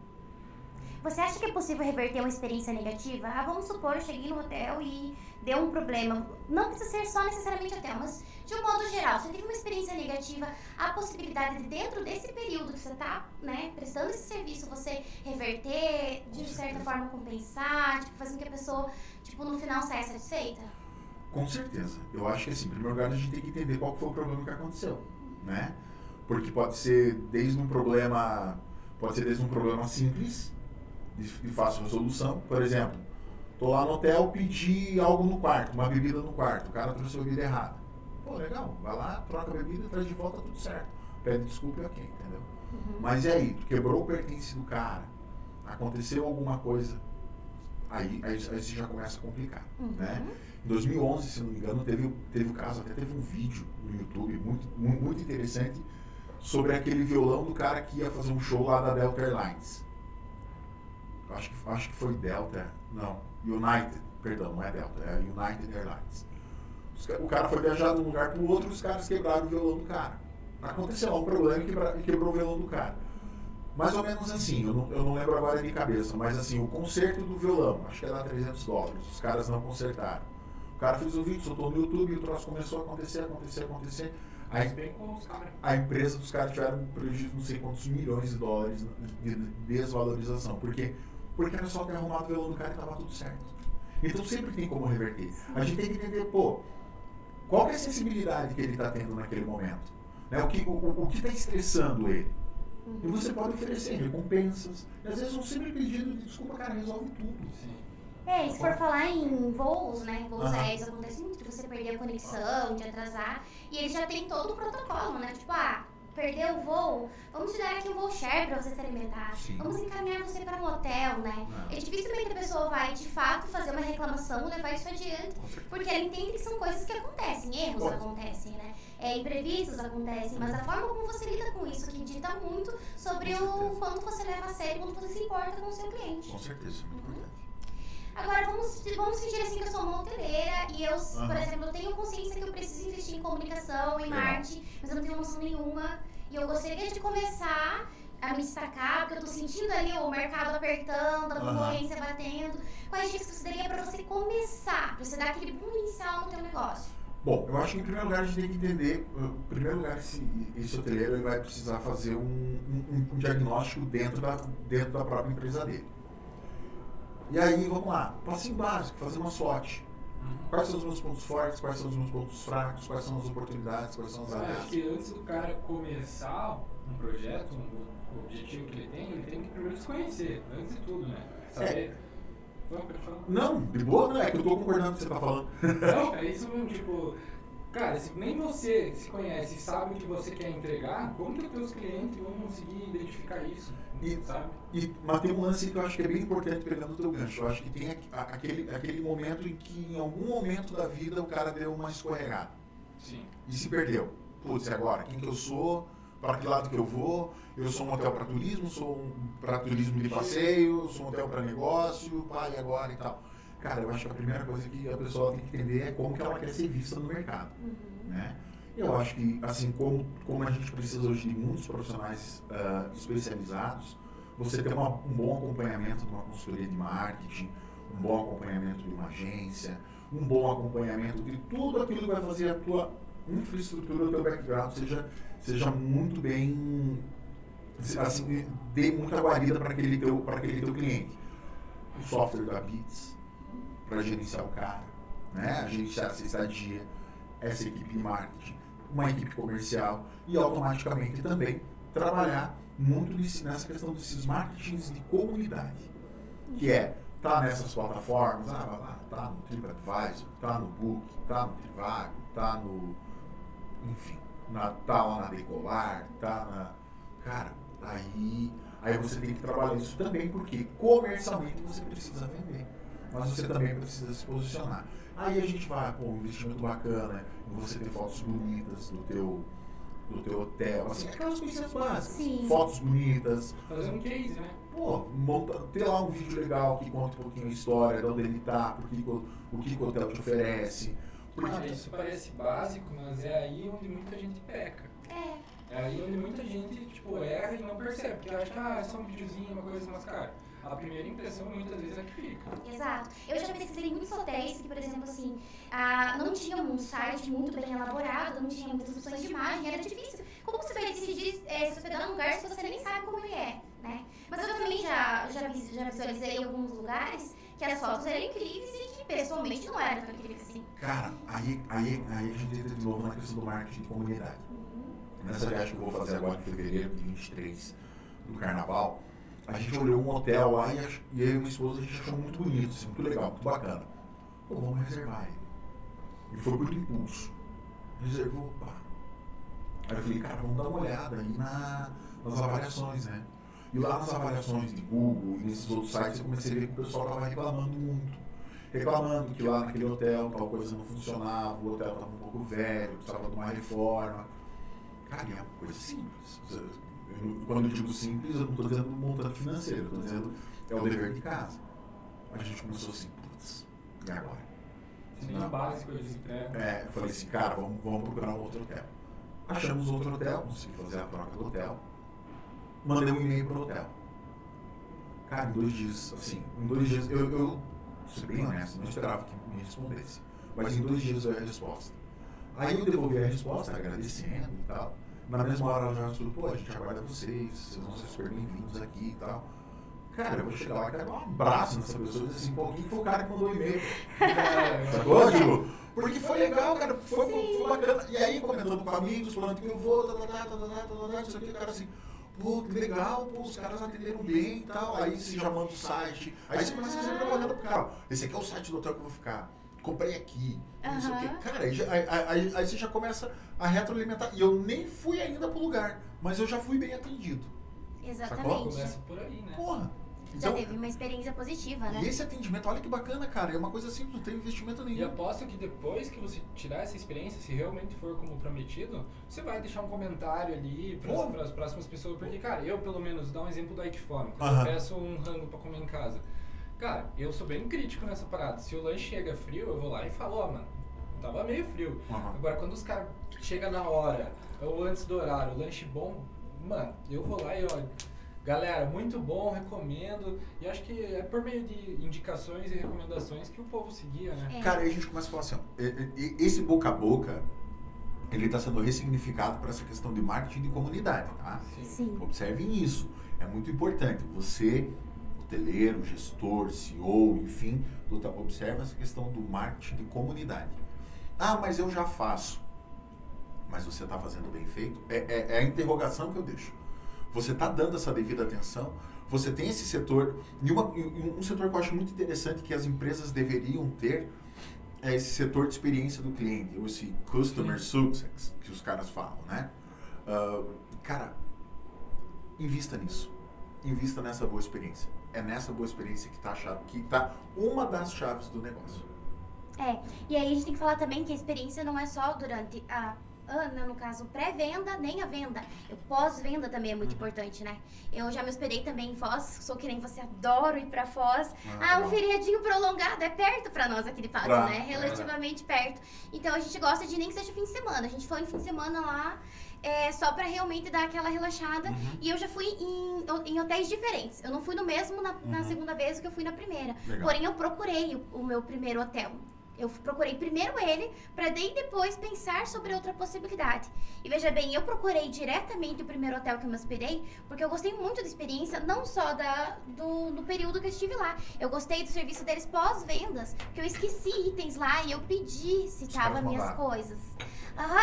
Você acha que é possível reverter uma experiência negativa? Ah, vamos supor, eu cheguei no hotel e deu um problema. Não precisa ser só necessariamente hotel, mas de um modo geral, você teve uma experiência negativa, a possibilidade de dentro desse período que você está né, prestando esse serviço, você reverter, de certa forma compensar, tipo, fazendo que a pessoa, tipo, no final saia satisfeita? Com certeza. Eu acho que assim, em primeiro lugar a gente tem que entender qual foi o problema que aconteceu, né? Porque pode ser desde um problema, pode ser desde um problema simples, de fácil resolução, por exemplo, tô lá no hotel, pedi algo no quarto, uma bebida no quarto, o cara trouxe a bebida errada. Pô, legal, vai lá, troca a bebida, traz de volta, tudo certo. Pede desculpa e ok, entendeu? Uhum. Mas e aí, tu quebrou o pertence do cara, aconteceu alguma coisa, aí, aí, aí você já começa a complicar, uhum. né? Em 2011, se não me engano, teve, teve o caso, até teve um vídeo no YouTube muito, muito interessante sobre aquele violão do cara que ia fazer um show lá da Delta Airlines. Acho que, acho que foi Delta, não, United, perdão, não é Delta, é United Airlines. O cara foi viajar de um lugar para o outro os caras quebraram o violão do cara. Aconteceu lá um problema e quebrou o violão do cara. Mais ou menos assim, eu não, eu não lembro agora de cabeça, mas assim, o conserto do violão, acho que era 300 dólares, os caras não consertaram. O cara fez o vídeo, soltou no YouTube e o troço começou a acontecer, acontecer, acontecer. A, a empresa dos caras tiveram prejuízo de não sei quantos milhões de dólares de desvalorização. Por quê? Porque era só ter arrumado o violão do cara e estava tudo certo. Então sempre tem como reverter. A gente tem que entender, pô, qual é a sensibilidade que ele está tendo naquele momento? Né? O que o, o está estressando ele? E você pode oferecer recompensas. E às vezes um simples pedido de desculpa, cara, resolve tudo. Sim. É, e se for falar em voos, né? Voos uhum. aéreos acontece muito de você perder a conexão, de atrasar. E ele já tem todo o protocolo, né? Tipo, ah, perdeu o voo, vamos te dar aqui um voo share pra você se alimentar. Sim. Vamos encaminhar você para um hotel, né? É. dificilmente a pessoa vai, de fato, fazer uma reclamação, levar isso adiante. Porque ela entende que são coisas que acontecem, erros acontecem, né? É, imprevistos acontecem, mas a forma como você lida com isso que dita muito sobre o quanto você leva a sério, quanto você se importa com o seu cliente. Com certeza, muito uhum. importante. Agora, vamos, vamos fingir assim que eu sou uma hoteleira e eu, uhum. por exemplo, eu tenho consciência que eu preciso investir em comunicação, em marketing, mas eu não tenho noção nenhuma. E eu gostaria de começar a me destacar, porque eu tô sentindo ali o mercado apertando, a concorrência uhum. batendo. Quais dicas você daria para você começar, para você dar aquele boom inicial no teu negócio? Bom, eu acho que em primeiro lugar a gente tem que entender, em primeiro lugar, esse, esse hoteleiro ele vai precisar fazer um, um, um diagnóstico dentro da, dentro da própria empresa dele. E aí, vamos lá, passinho básico, fazer uma SWOT. Quais são os meus pontos fortes, quais são os meus pontos fracos, quais são as oportunidades, quais são as áreas. Acho que antes do cara começar um projeto, um objetivo que ele tem, ele tem que primeiro se conhecer, antes de tudo, né? Saber. É. Não, de boa, não é que eu tô concordando com o que você tá falando. Não, é isso mesmo, tipo, Cara, se nem você se conhece e sabe o que você quer entregar, como que os teus clientes vão conseguir identificar isso? E, sabe? E, mas tem um lance que eu acho que é bem importante pegando o teu gancho. Eu acho que tem aquele, aquele momento em que, em algum momento da vida, o cara deu uma escorregada. Sim. E se perdeu. Putz, agora? Quem que eu sou? Para que lado que eu vou? Eu sou um hotel para turismo, sou um para turismo de passeio, sou um hotel para negócio, pai agora e tal. Cara, eu acho que a primeira coisa que a pessoa tem que entender é como que ela quer ser vista no mercado, uhum. né? Eu acho que, assim como, como a gente precisa hoje de muitos profissionais uh, especializados, você ter uma, um bom acompanhamento de uma consultoria de marketing, um bom acompanhamento de uma agência, um bom acompanhamento de tudo aquilo que vai fazer a tua infraestrutura, o teu background seja, seja muito bem, assim, dê muita guarida para aquele, teu, aquele teu cliente. O software da Bits, para gerenciar o cara, né? a gerenciar essa estadia, essa equipe de marketing, uma equipe comercial e automaticamente também trabalhar muito nessa questão desses marketings de comunidade, que é tá nessas plataformas, ah, lá, tá no TripAdvisor, tá no Book, tá no Trivago, tá no, enfim, na, tá lá na Decolar, tá na, cara, aí, aí você tem que trabalhar isso também, porque comercialmente você precisa vender mas você também precisa se posicionar. Aí a gente vai, pô, um investimento bacana, você ter fotos bonitas do teu, do teu hotel, assim, aquelas coisinhas básicas. Sim. Fotos bonitas, Fazer um case, né? pô, monta, ter lá um vídeo legal que conta um pouquinho a história, de onde ele tá, por que que o, que que o hotel te oferece. Porque, Cara, isso parece básico, mas é aí onde muita gente peca. É. É aí onde muita gente, tipo, erra e não percebe. Porque acha que, ah, é só um videozinho, uma coisa, mas, cara, a primeira impressão muitas vezes é que fica. Exato. Eu já pesquisei muitos hotéis que, por exemplo, assim, ah, não tinham um site muito bem elaborado, não tinha muitas opções de imagem, era difícil. Como você vai decidir é, se hospedar num lugar se você nem sabe como ele é, né? Mas eu também já, já, já visualizei alguns lugares que as fotos eram incríveis e que pessoalmente não eram tão incríveis assim. cara, aí, aí, aí a gente entra de novo na questão do marketing de comunidade. Nessa viagem que eu vou fazer agora em fevereiro de 23 do carnaval, a gente olhou um hotel lá e, ach- e eu e minha esposa a gente achou muito bonito, assim, muito legal, muito bacana. Pô, vamos reservar ele. E foi por impulso. Reservou, pá. Aí eu falei, cara, vamos dar uma olhada aí na, nas avaliações, né? E lá nas avaliações de Google e nesses outros sites eu comecei a ver que o pessoal tava reclamando muito. Reclamando que lá naquele hotel tal coisa não funcionava, o hotel estava um pouco velho, precisava de uma reforma. Cara, é uma coisa simples. Eu- Quando eu digo simples, eu não estou dizendo do montante financeiro, eu estou dizendo é o dever de casa. A gente começou assim, putz, e agora? Sim, Não. básico eles entregam. É, eu falei assim, cara, vamos, vamos procurar um outro hotel. Achamos outro hotel, consegui fazer a troca do hotel. Mandei um e-mail pro hotel. Cara, em dois dias, assim, em dois dias, eu, eu ser bem honesto, não esperava que me respondesse. Mas em dois dias eu ia a resposta. Aí eu devolvi a resposta, agradecendo e tal. Mas na mesma hora ela já tudo, pô, a gente aguarda vocês, vocês vão ser super bem-vindos aqui e tal. Cara, eu vou chegar lá e quero dar um abraço nessa pessoa e dizer assim, pô, quem foi o cara que mandou e-mail? [LAUGHS] Sacou, tipo? Porque foi legal, cara, foi, foi, foi, bacana. E aí, comentando com amigos, falando que eu vou, tá, tá, tá, tá, tá, tá, tá, tá isso aqui, o cara assim, pô, que legal, pô, os caras atenderam bem e tal. Aí você já manda o site, aí você começa a fazer propaganda pro cara. Esse aqui é o site do hotel que eu vou ficar, comprei aqui não sei o quê. Cara, aí, já- aí, aí- aí você já começa a retroalimentar. E eu nem fui ainda pro lugar, mas eu já fui bem atendido. Exatamente. Começa por aí, né? Porra! Já Então, teve uma experiência positiva, né? e esse atendimento, olha que bacana, cara. É uma coisa simples, não tem investimento E nenhum. aposto que depois que você tirar essa experiência, se realmente for como prometido, você vai deixar um comentário ali para as próximas pessoas. Porque, cara, eu pelo menos, dar um exemplo do Ikefome. Quando Aham. eu peço um rango pra comer em casa. Cara, eu sou bem crítico nessa parada. Se o lanche chega frio, eu vou lá e falo, ó, mano, tava meio frio. Aham. Agora, quando os caras chegam na hora, ou antes do horário, o lanche bom, mano, eu vou lá e olho. Galera, muito bom, recomendo. E acho que é por meio de indicações e recomendações que o povo seguia, né? É. Cara, aí a gente começa a falar assim, ó, esse boca a boca, ele está sendo ressignificado para essa questão de marketing de comunidade, tá? Sim. Observem isso, é muito importante. Você, hoteleiro, gestor, CEO, enfim, hotel, observa essa questão do marketing de comunidade. Ah, mas eu já faço. Mas você está fazendo bem feito? É, é- é a interrogação que eu deixo. Você está dando essa devida atenção? Você tem esse setor, e, uma- um setor que eu acho muito interessante que as empresas deveriam ter é esse setor de experiência do cliente, ou esse customer success que os caras falam, né? Ah, cara, invista nisso. Invista nessa boa experiência. É nessa boa experiência que está que tá uma das chaves do negócio. É, e aí a gente tem que falar também que a experiência não é só durante a Ana, no caso, pré-venda, nem a venda. O pós-venda também é muito importante, né? Eu já me hospedei também em Foz, sou que nem você, adoro ir pra Foz. Ah, um feriadinho prolongado, é perto pra nós aqui de Patos, Pra- né? Relativamente perto. Então a gente gosta de nem que seja fim de semana. A gente foi no fim de semana lá, é, só pra realmente dar aquela relaxada. Uhum. E eu já fui em, em hotéis diferentes. Eu não fui no mesmo na, na Uhum. segunda vez que eu fui na primeira. Legal. Porém, eu procurei o, o meu primeiro hotel. Eu procurei primeiro ele, pra daí depois pensar sobre outra possibilidade. E veja bem, eu procurei diretamente o primeiro hotel que eu me hospedei, porque eu gostei muito da experiência, não só da, do, do período que eu estive lá. Eu gostei do serviço deles pós-vendas, que eu esqueci itens lá e eu pedi se tava minhas coisas.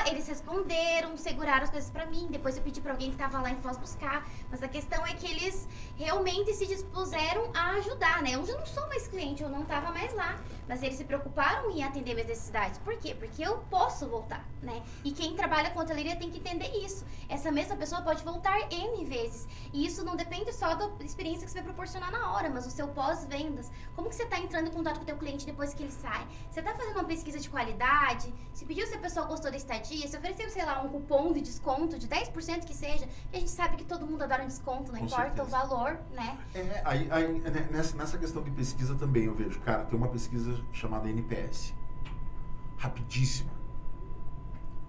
Eles responderam, seguraram as coisas pra mim. Depois eu pedi pra alguém que tava lá em Foz buscar. Mas a questão é que eles realmente se dispuseram a ajudar, né? Eu já não sou mais cliente, eu não tava mais lá. Mas eles se preocuparam em atender minhas necessidades. Por quê? Porque eu posso voltar, né? E quem trabalha com hoteleria tem que entender isso. essa mesma pessoa pode voltar N vezes. E isso não depende só da experiência que você vai proporcionar na hora, mas o seu pós-vendas. Como que você está entrando em contato com o teu cliente depois que ele sai? Você está fazendo uma pesquisa de qualidade? Se pediu se a pessoa gostou da estadia? Se ofereceu, sei lá, um cupom de desconto de 10% que seja, e a gente sabe que todo mundo adora um desconto, não Com importa certeza. o valor, né? É, aí, aí, né, nessa, nessa questão de pesquisa também eu vejo, cara, tem uma pesquisa chamada NPS. Rapidíssima.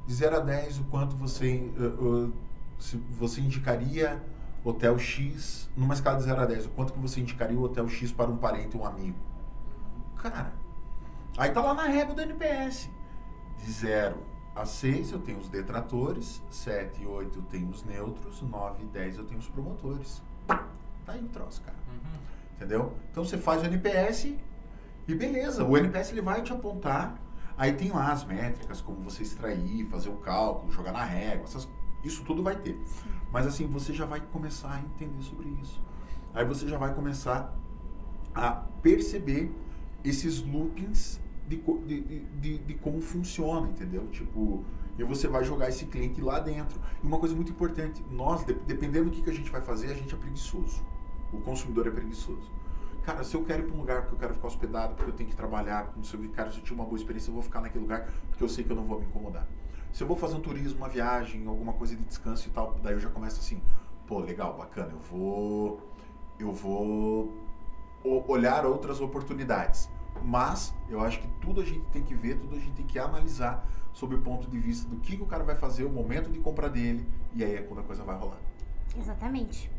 De 0 a 10, o quanto você, uh, uh, se você indicaria hotel X, numa escala de 0 a 10, o quanto que você indicaria o hotel X para um parente, um amigo? Cara, aí tá lá na régua do NPS. De 0 a 6 eu tenho os detratores, 7 e 8 eu tenho os neutros, 9 e 10 eu tenho os promotores. Tá aí o troço, cara. Uhum. Entendeu? Então você faz o NPS e beleza. O NPS ele vai te apontar. Aí tem lá as métricas, como você extrair, fazer o cálculo, jogar na régua, essas- isso tudo vai ter. Mas assim, você já vai começar a entender sobre isso. Aí você já vai começar a perceber esses loopings de, de, de, de- como funciona, entendeu? Tipo, e você vai jogar esse cliente lá dentro. E uma coisa muito importante, nós, de- dependendo do que, que a gente vai fazer, a gente é preguiçoso. O consumidor é preguiçoso. Cara, se eu quero ir para um lugar porque eu quero ficar hospedado, porque eu tenho que trabalhar, não sei o que, cara, se eu tive uma boa experiência, eu vou ficar naquele lugar porque eu sei que eu não vou me incomodar. Se eu vou fazer um turismo, uma viagem, alguma coisa de descanso e tal, daí eu já começo assim, pô, legal, bacana, eu vou eu vou olhar outras oportunidades. Mas eu acho que tudo a gente tem que ver, tudo a gente tem que analisar sob o ponto de vista do que, que o cara vai fazer, o momento de compra dele, e aí é quando a coisa vai rolar. Exatamente.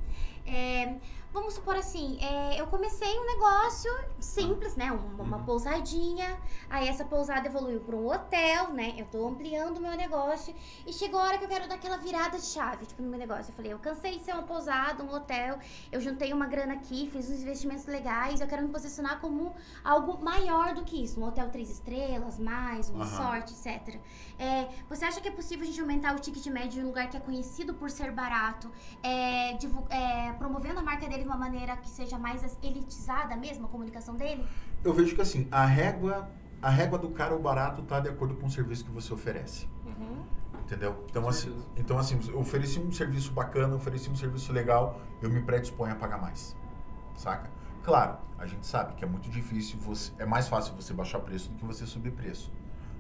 É, vamos supor assim, é, eu comecei um negócio simples, né? um- Uma, Uhum. pousadinha. Aí essa pousada evoluiu para um hotel, né? Eu tô ampliando o meu negócio. E chegou a hora que eu quero dar aquela virada de chave, tipo, no meu negócio. Eu falei, eu cansei de ser uma pousada, um hotel. Eu juntei uma grana aqui, fiz uns investimentos legais. Eu quero me posicionar como algo maior do que isso. Um hotel três estrelas, mais, um Aham. resort, etc. É, você acha que é possível a gente aumentar o ticket médio em um lugar que é conhecido por ser barato? é, divu- é, promovendo a marca dele de uma maneira que seja mais elitizada mesmo, a comunicação dele? Eu vejo que assim, a régua, a régua do caro ou barato tá de acordo com o serviço que você oferece. Entendeu? Então assim, então assim, eu ofereci um serviço bacana, ofereci um serviço legal, eu me predisponho a pagar mais. Saca? Claro, a gente sabe que é muito difícil, você, é mais fácil você baixar preço do que você subir preço,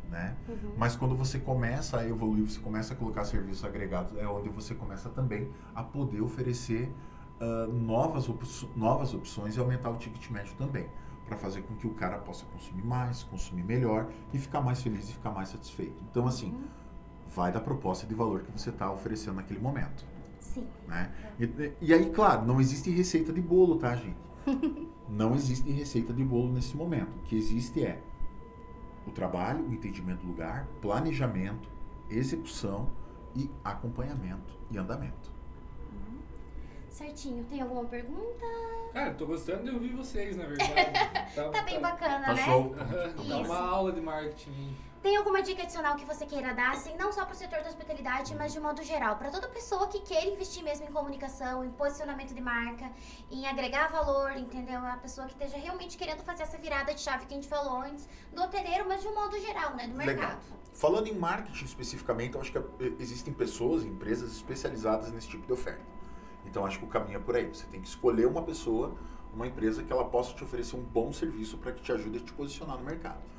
né? Mas quando você começa a evoluir, você começa a colocar serviços agregados, é onde você começa também a poder oferecer ah, novas, op- novas opções e aumentar o ticket médio também, para fazer com que o cara possa consumir mais, consumir melhor e ficar mais feliz e ficar mais satisfeito. Então, assim, vai da proposta de valor que você está oferecendo naquele momento. Sim. Né? E, e aí, claro, não existe receita de bolo, tá, gente? [LAUGHS] Não existe receita de bolo nesse momento. O que existe é o trabalho, o entendimento do lugar, planejamento, execução e acompanhamento e andamento. Certinho. Tem alguma pergunta? Cara, eu tô gostando de ouvir vocês, na verdade. [LAUGHS] Tá, Tá bem bacana, Tá né? show? Dá Isso. uma aula de marketing. Tem alguma dica adicional que você queira dar, assim, não só para o setor da hospitalidade, mas de modo geral, para toda pessoa que queira investir mesmo em comunicação, em posicionamento de marca, em agregar valor, entendeu? A pessoa que esteja realmente querendo fazer essa virada de chave que a gente falou antes, do hoteleiro, mas de um modo geral, né? Do Legal. mercado. Falando em marketing especificamente, eu acho que eh, existem pessoas, empresas especializadas nesse tipo de oferta. Então acho que o caminho é por aí. Você tem que escolher uma pessoa, uma empresa que ela possa te oferecer um bom serviço para que te ajude a te posicionar no mercado.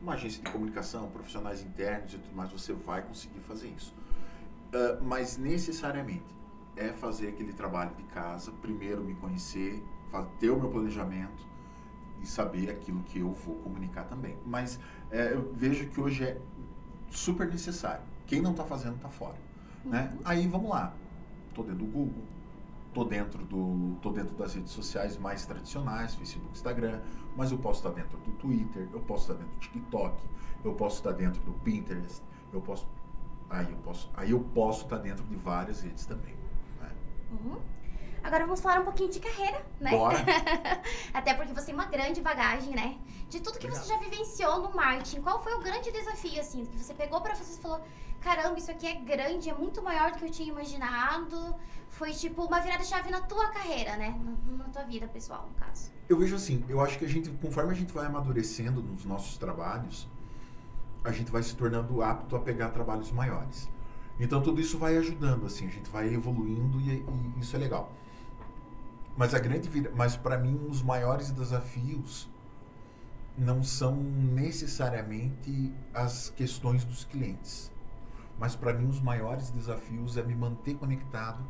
Uma agência de comunicação, profissionais internos e tudo mais, você vai conseguir fazer isso. Ah, mas necessariamente é fazer aquele trabalho de casa, primeiro me conhecer, ter o meu planejamento e saber aquilo que eu vou comunicar também. Mas eh, eu vejo que hoje é super necessário. Quem não está fazendo está fora. Né? Aí vamos lá. Tô dentro do Google, tô dentro do, tô dentro das redes sociais mais tradicionais, Facebook, Instagram, mas eu posso estar dentro do Twitter, eu posso estar dentro do TikTok, eu posso estar dentro do Pinterest, eu posso, aí eu posso, aí eu posso estar dentro de várias redes também. Né? Uhum. Agora vamos falar um pouquinho de carreira, né? Bora. [LAUGHS] Até porque você tem uma grande bagagem, né? De tudo que você já vivenciou no marketing, qual foi o grande desafio, assim, que você pegou pra você e falou, caramba, isso aqui é grande, é muito maior do que eu tinha imaginado. Foi tipo uma virada de chave na tua carreira, né? Na, tua vida pessoal, no caso. Eu vejo assim, eu acho que a gente, conforme a gente vai amadurecendo nos nossos trabalhos, a gente vai se tornando apto a pegar trabalhos maiores. Então tudo isso vai ajudando, assim, a gente vai evoluindo e, e isso é legal. Mas a grande vira, mas para mim os maiores desafios não são necessariamente as questões dos clientes. Mas para mim os maiores desafios é me manter conectado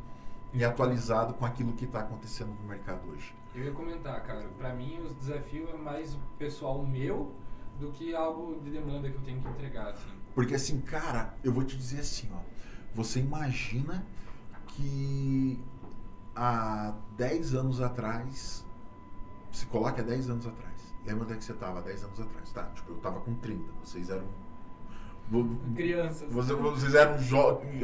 e atualizado com aquilo que está acontecendo no mercado hoje. Eu ia comentar, cara, para mim o desafio é mais pessoal meu do que algo de demanda que eu tenho que entregar, assim. Porque assim, cara, eu vou te dizer assim, ó, você imagina que há 10 anos atrás, se coloca há 10 anos atrás, lembra onde é que você estava há 10 anos atrás? Tá, tipo, eu estava com 30, vocês eram... Crianças. Vocês, vocês eram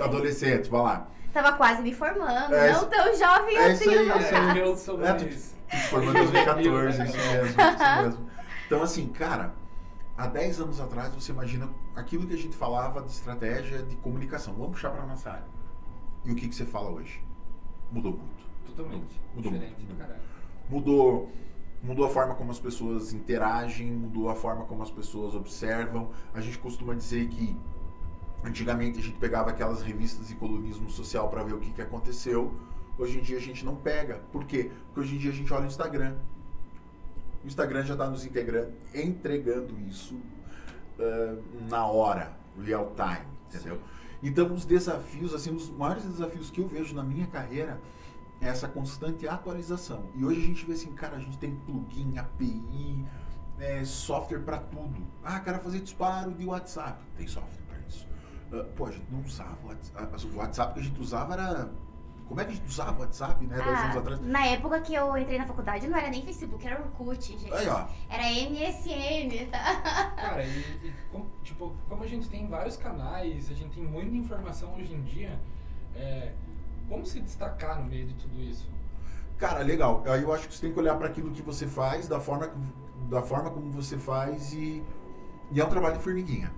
adolescentes, vai lá. Tava quase me formando, é, não tão jovem é assim. Isso aí, no. Eu sou é, tu, tu formou em 2014, isso mesmo, isso [LAUGHS] mesmo. Então, assim, cara, há 10 anos atrás, você imagina aquilo que a gente falava de estratégia de comunicação. Vamos puxar para a nossa área. E o que, que você fala hoje? Mudou muito. Totalmente. Mudou Diferente muito. do Mudou, mudou a forma como as pessoas interagem, mudou a forma como as pessoas observam. A gente costuma dizer que antigamente a gente pegava aquelas revistas de colunismo social para ver o que, que aconteceu. Hoje em dia a gente não pega. Por quê? Porque hoje em dia a gente olha o Instagram. O Instagram já está nos entregando isso uh, na hora, real time, entendeu? Então, os desafios, assim, os maiores desafios que eu vejo na minha carreira essa constante atualização. E hoje a gente vê assim, cara, a gente tem plugin, API, é, software para tudo. Ah, quero fazer disparo de WhatsApp. Tem software para isso. Uh, pô, a gente não usava o WhatsApp. O WhatsApp que a gente usava era como é que a gente usava o WhatsApp, né? Ah, anos atrás. Na época que eu entrei na faculdade, não era nem Facebook, era Orkut, gente. Aí, ó. Era MSN, [LAUGHS] tá? Cara, e, e como, tipo, como a gente tem vários canais, a gente tem muita informação hoje em dia, é, como se destacar no meio de tudo isso? Cara, legal. Aí eu acho que você tem que olhar para aquilo que você faz, da forma, da forma como você faz e, e é um trabalho de formiguinha.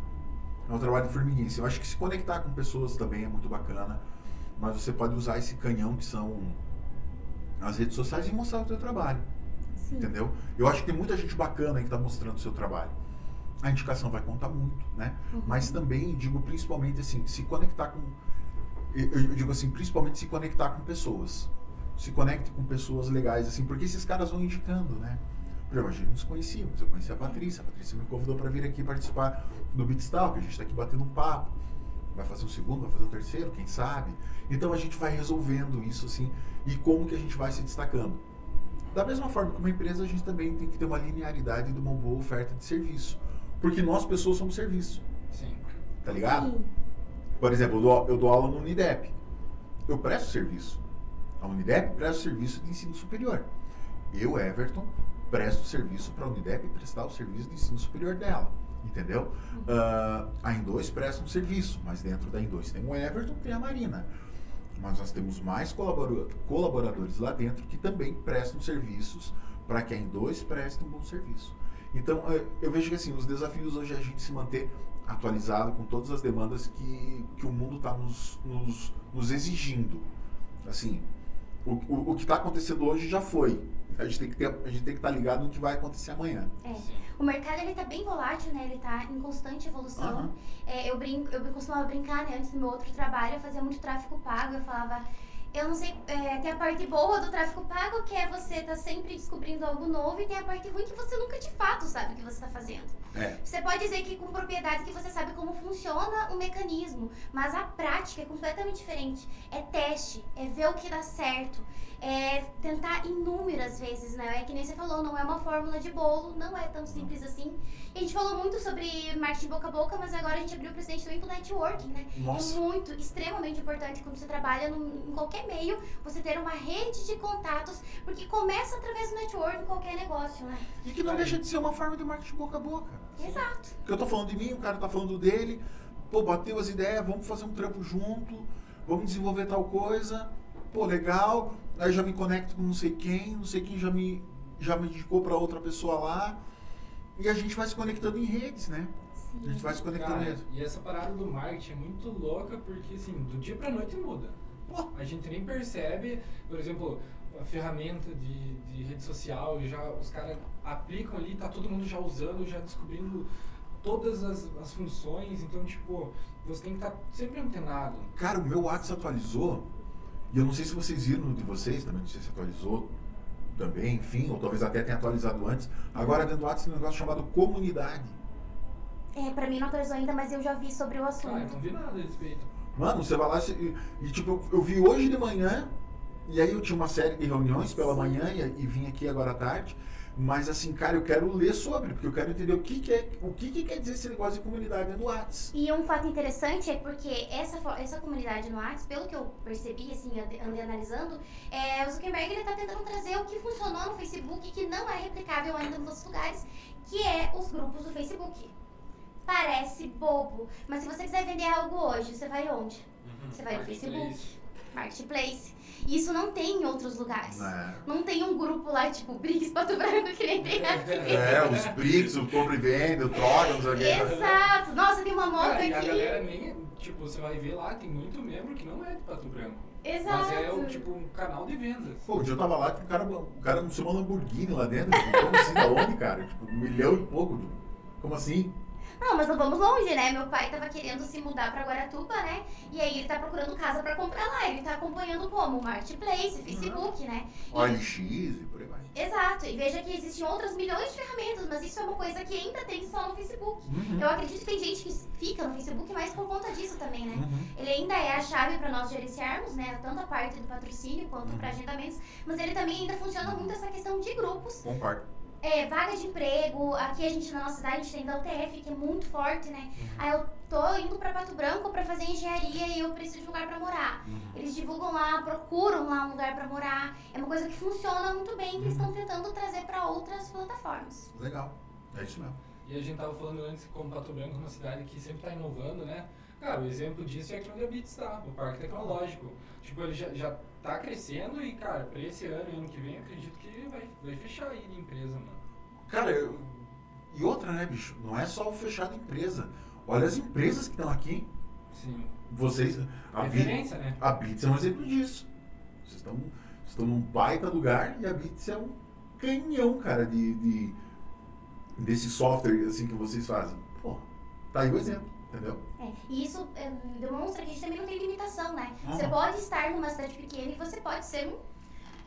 É um trabalho de formiguinha. Eu acho que se conectar com pessoas também é muito bacana mas você pode usar esse canhão que são as redes sociais e mostrar o seu trabalho. Sim. Entendeu? Eu acho que tem muita gente bacana aí que está mostrando o seu trabalho. A indicação vai contar muito, né? Uhum. Mas também digo principalmente assim, se conectar com eu digo assim, principalmente se conectar com pessoas. Se conecte com pessoas legais assim, porque esses caras vão indicando, né? Por exemplo, a gente não se conhecia, mas eu conheci a Patrícia. A Patrícia me convidou para vir aqui participar do Beatstalk. A gente está aqui batendo um papo vai fazer o segundo, vai fazer o terceiro, quem sabe. Então a gente vai resolvendo isso assim e como que a gente vai se destacando. Da mesma forma que uma empresa, a gente também tem que ter uma linearidade de uma boa oferta de serviço. Porque nós, pessoas, somos serviço. Sim. Tá ligado? Sim. Por exemplo, eu dou, eu dou aula no Unidep. Eu presto serviço. A Unidep presta serviço de ensino superior. Eu, Everton, presto serviço para a Unidep prestar o serviço de ensino superior dela. Entendeu? Uh, a Em2 presta um serviço, mas dentro da Em2 tem o Everton, tem a Marina. Mas nós temos mais colaboradores lá dentro que também prestam serviços para que a Em2 preste um bom serviço. Então, ah, eu vejo que assim, os desafios hoje é a gente se manter atualizado com todas as demandas que, que o mundo está nos, nos, nos, exigindo. Assim, o, o, o que está acontecendo hoje já foi. A gente tem que ter, a gente tem que estar tá ligado no que vai acontecer amanhã. É. O mercado ele tá bem volátil, né? Ele tá em constante evolução. Uhum. É, eu brinco, eu costumava brincar, né? Antes do meu outro trabalho, eu fazia muito tráfego pago. Eu falava, eu não sei, é, tem a parte boa do tráfego pago, que é você tá sempre descobrindo algo novo, e tem a parte ruim que você nunca de fato sabe o que você está fazendo. É. Você pode dizer que com propriedade que você sabe como funciona o mecanismo, mas a prática é completamente diferente. É teste, é ver o que dá certo, é tentar inúmeras vezes, né? É que nem você falou, não é uma fórmula de bolo, não é tão simples assim. E a gente falou muito sobre marketing boca a boca, mas agora a gente abriu o presidente também pro networking, né? Nossa. É muito, extremamente importante quando você trabalha num, em qualquer meio, você ter uma rede de contatos, porque começa através do networking qualquer negócio, né? E que não deixa de ser uma forma de marketing boca a boca. Exato. Porque eu tô falando de mim, o cara tá falando dele, pô, bateu as ideias, vamos fazer um trampo junto, vamos desenvolver tal coisa, pô, legal, aí já me conecto com não sei quem, não sei quem já me, já me indicou para outra pessoa lá, e a gente vai se conectando em redes, né? Sim. A gente vai se conectando Cara, redes. e essa parada do marketing é muito louca porque, assim, do dia pra noite muda. Pô. A gente nem percebe, por exemplo, a ferramenta de, de rede social, já os caras aplicam ali, tá todo mundo já usando, já descobrindo todas as, as funções, então, tipo, você tem que estar sempre antenado. Cara, o meu WhatsApp atualizou, e eu não sei se vocês viram de vocês, também não sei se atualizou também, enfim, ou talvez até tenha atualizado antes. Agora dentro do WhatsApp tem um negócio chamado comunidade. É, pra mim não atualizou ainda, mas eu já vi sobre o Ah, eu assunto. não vi nada a respeito. Mano, você vai lá e, e, tipo, eu, eu vi hoje de manhã, e aí eu tinha uma série de reuniões pela manhã e, e vim aqui agora à tarde. Mas assim, cara, eu quero ler sobre, porque eu quero entender o que, que é, o que, que quer dizer esse negócio de comunidade no WhatsApp. E um fato interessante é porque essa, essa comunidade no WhatsApp, pelo que eu percebi, assim, ande- andei analisando, é, o Zuckerberg ele tá tentando trazer o que funcionou no Facebook que não é replicável ainda nos outros lugares, que é os grupos do Facebook. Parece bobo, mas se você quiser vender algo hoje, você vai onde? Você vai no Facebook, Marketplace. E isso não tem em outros lugares. Né? Não tem um grupo lá, tipo, Briggs [LAUGHS] Pato Branco, que nem tem aqui. É, os BRICS, o compra e venda, o troca, não sei o quê. Exato! Nossa, tem uma moto Cara, e a aqui. galera nem. Tipo, você vai ver lá, tem muito membro que não é de Pato Branco. Exato. Mas é o, tipo um canal de vendas. Pô, o dia eu tava lá, o cara, o cara anunciou uma Lamborghini lá dentro. Tipo, como assim? Da onde, cara? Tipo, um milhão e pouco. tipo, Como assim? Não, mas não vamos longe, né? Meu pai tava querendo se mudar pra Guaratuba, né? E aí ele tá procurando casa pra comprar lá. Ele tá acompanhando como? Marketplace, Facebook, né? E- OLX e por aí vai. Exato. E veja que existem outras milhões de ferramentas, mas isso é uma coisa que ainda tem só no Facebook. Uhum. Eu acredito que tem gente que fica no Facebook mais por conta disso também, né? Uhum. Ele ainda é a chave para nós gerenciarmos, né? Tanto a parte do patrocínio quanto para agendamentos, mas ele também ainda funciona muito essa questão de grupos. Concordo. É, vaga de emprego, aqui a gente na nossa cidade a gente tem da UTF, que é muito forte, né? Aí eu tô indo pra Pato Branco pra fazer engenharia e eu preciso de um lugar pra morar. Eles divulgam lá, procuram lá um lugar pra morar. É uma coisa que funciona muito bem, que eles estão tentando trazer pra outras plataformas. Legal. É isso mesmo. E a gente tava falando antes como Pato Branco é uma cidade que sempre tá inovando, né? Cara, o exemplo disso é aqui onde a Bits está, o Parque Tecnológico. Tipo, ele já, já tá crescendo e, cara, pra esse ano e ano que vem, eu acredito que vai, vai fechar aí de empresa, mano. Cara, eu- e outra, né, bicho? Não é só o fechado empresa. Olha as empresas que estão aqui. Sim. Vocês. A Referência, né? a Bits é um exemplo disso. Vocês estão, estão num baita lugar e a Bits é um canhão, cara, de, de- desse software assim que vocês fazem. Pô, tá aí o exemplo, entendeu? É, e isso é, demonstra que a gente também não tem limitação, né? Uhum. Você pode estar numa cidade pequena e você pode ser um,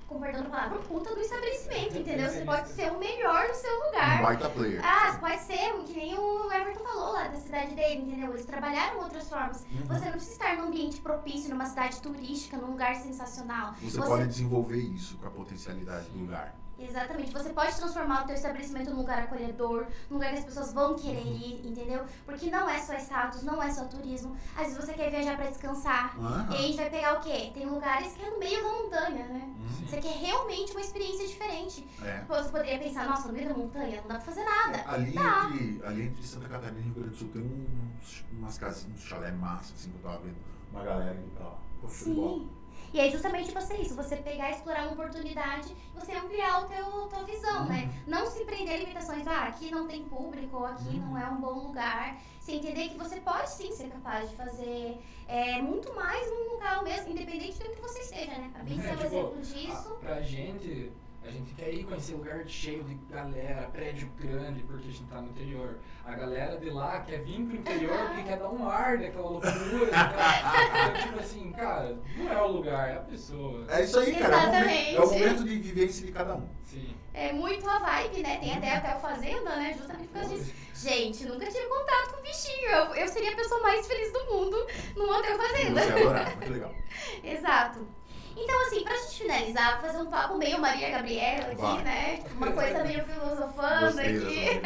com perdão da palavra, um puta do estabelecimento, entendeu? Você pode ser o melhor no seu Um lugar. baita player. Ah, você pode ser, o que nem o Everton falou lá da cidade dele, entendeu? Eles trabalharam outras formas. Uhum. Você não precisa estar num ambiente propício, numa cidade turística, num lugar sensacional. Você pode desenvolver isso com a potencialidade do lugar. Exatamente. Você pode transformar o teu estabelecimento num lugar acolhedor, num lugar que as pessoas vão querer Uhum. ir, entendeu? Porque não é só status, não é só turismo. Às vezes você quer viajar pra descansar. Aham. E aí a gente vai pegar o quê? Tem lugares que é no meio da montanha, né? Uhum. Você quer realmente uma experiência diferente. É. Você poderia pensar, nossa, no meio da montanha não dá pra fazer nada. Ali Tá. entre, ali entre Santa Catarina e Rio Grande do Sul tem uns, umas casinhas, uns chalé massa, assim, que eu tava vendo uma galera indo pra lá. Sim. E aí justamente você isso, você pegar e explorar uma oportunidade, você ampliar o teu tua visão, né? Uhum. Não se prender a limitações, ah, aqui não tem público, ou aqui Uhum. não é um bom lugar. Você entender que você pode sim ser capaz de fazer é, muito mais num lugar mesmo, independente do que você esteja, né? A Bia É, é um tipo, exemplo disso. a- pra gente, a gente quer ir conhecer lugar cheio de galera, prédio grande, porque a gente tá no interior. A galera de lá quer vir pro interior porque quer dar um ar daquela loucura. [LAUGHS] daquela- então, tipo assim, cara, não é o lugar, é a pessoa. É isso aí, cara. É o, momento, é o Exatamente. momento de vivência de cada um. Sim. É muito a vibe, né? Tem até até o Fazenda, né? Justamente por causa disso. Gente, nunca tive contato com bichinho. Eu, eu seria a pessoa mais feliz do mundo no Hotel Fazenda. Você adorar, muito legal. [LAUGHS] Exato. Então, assim, pra gente finalizar, fazer um papo meio Maria Gabriela aqui, Vai. né? Uma coisa meio filosofando Gostei aqui.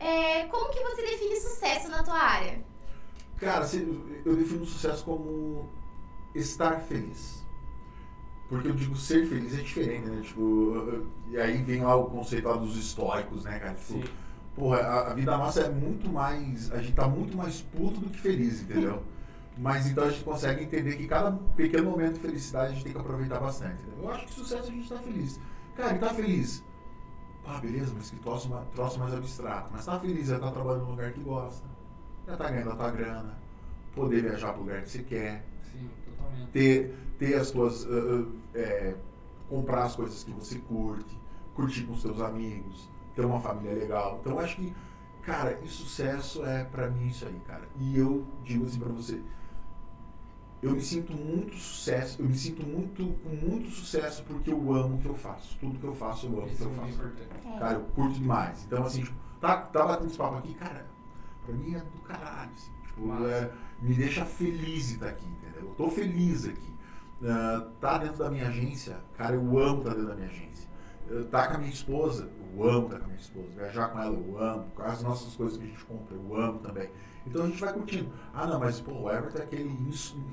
[LAUGHS] É, como que você define sucesso na tua área? Cara, se- eu defino sucesso como estar feliz. Porque eu digo ser feliz é diferente, né? Tipo, e aí vem lá o conceito lá dos estoicos, né, cara? Tipo, Sim. porra, a, a vida nossa é muito mais. A gente tá muito mais puto do que feliz, entendeu? Mas então a gente consegue entender que cada pequeno momento de felicidade a gente tem que aproveitar bastante. entendeu? Eu acho que sucesso a gente tá feliz. Cara, e tá feliz? Ah, beleza, mas que troço, troço mais abstrato. Mas tá feliz, já tá trabalhando no lugar que gosta, já tá ganhando a tua grana, poder viajar pro lugar que você quer, Sim, totalmente. ter, ter as tuas. ah, ah, é, comprar as coisas que você curte, curtir com os teus amigos, ter uma família legal. Então eu acho que, Cara, e sucesso é pra mim isso aí, cara. E eu digo assim pra você, eu me sinto muito sucesso, eu me sinto muito com muito sucesso porque eu amo o que eu faço. Tudo que eu faço, eu amo o que é eu faço. É. Cara, eu curto demais. Então, assim, tipo, tá, tá batendo esse papo aqui, cara, pra mim é do caralho, assim. Tipo, é, me deixa feliz de estar aqui, entendeu? Eu tô feliz aqui. Ah, tá dentro da minha agência, cara, eu amo estar dentro da minha agência. Eu tá com a minha esposa, eu amo estar com a minha esposa. Viajar com ela, eu amo. As nossas coisas que a gente compra, eu amo também. Então a gente vai curtindo. Ah, não, mas pô, o Everton é aquele,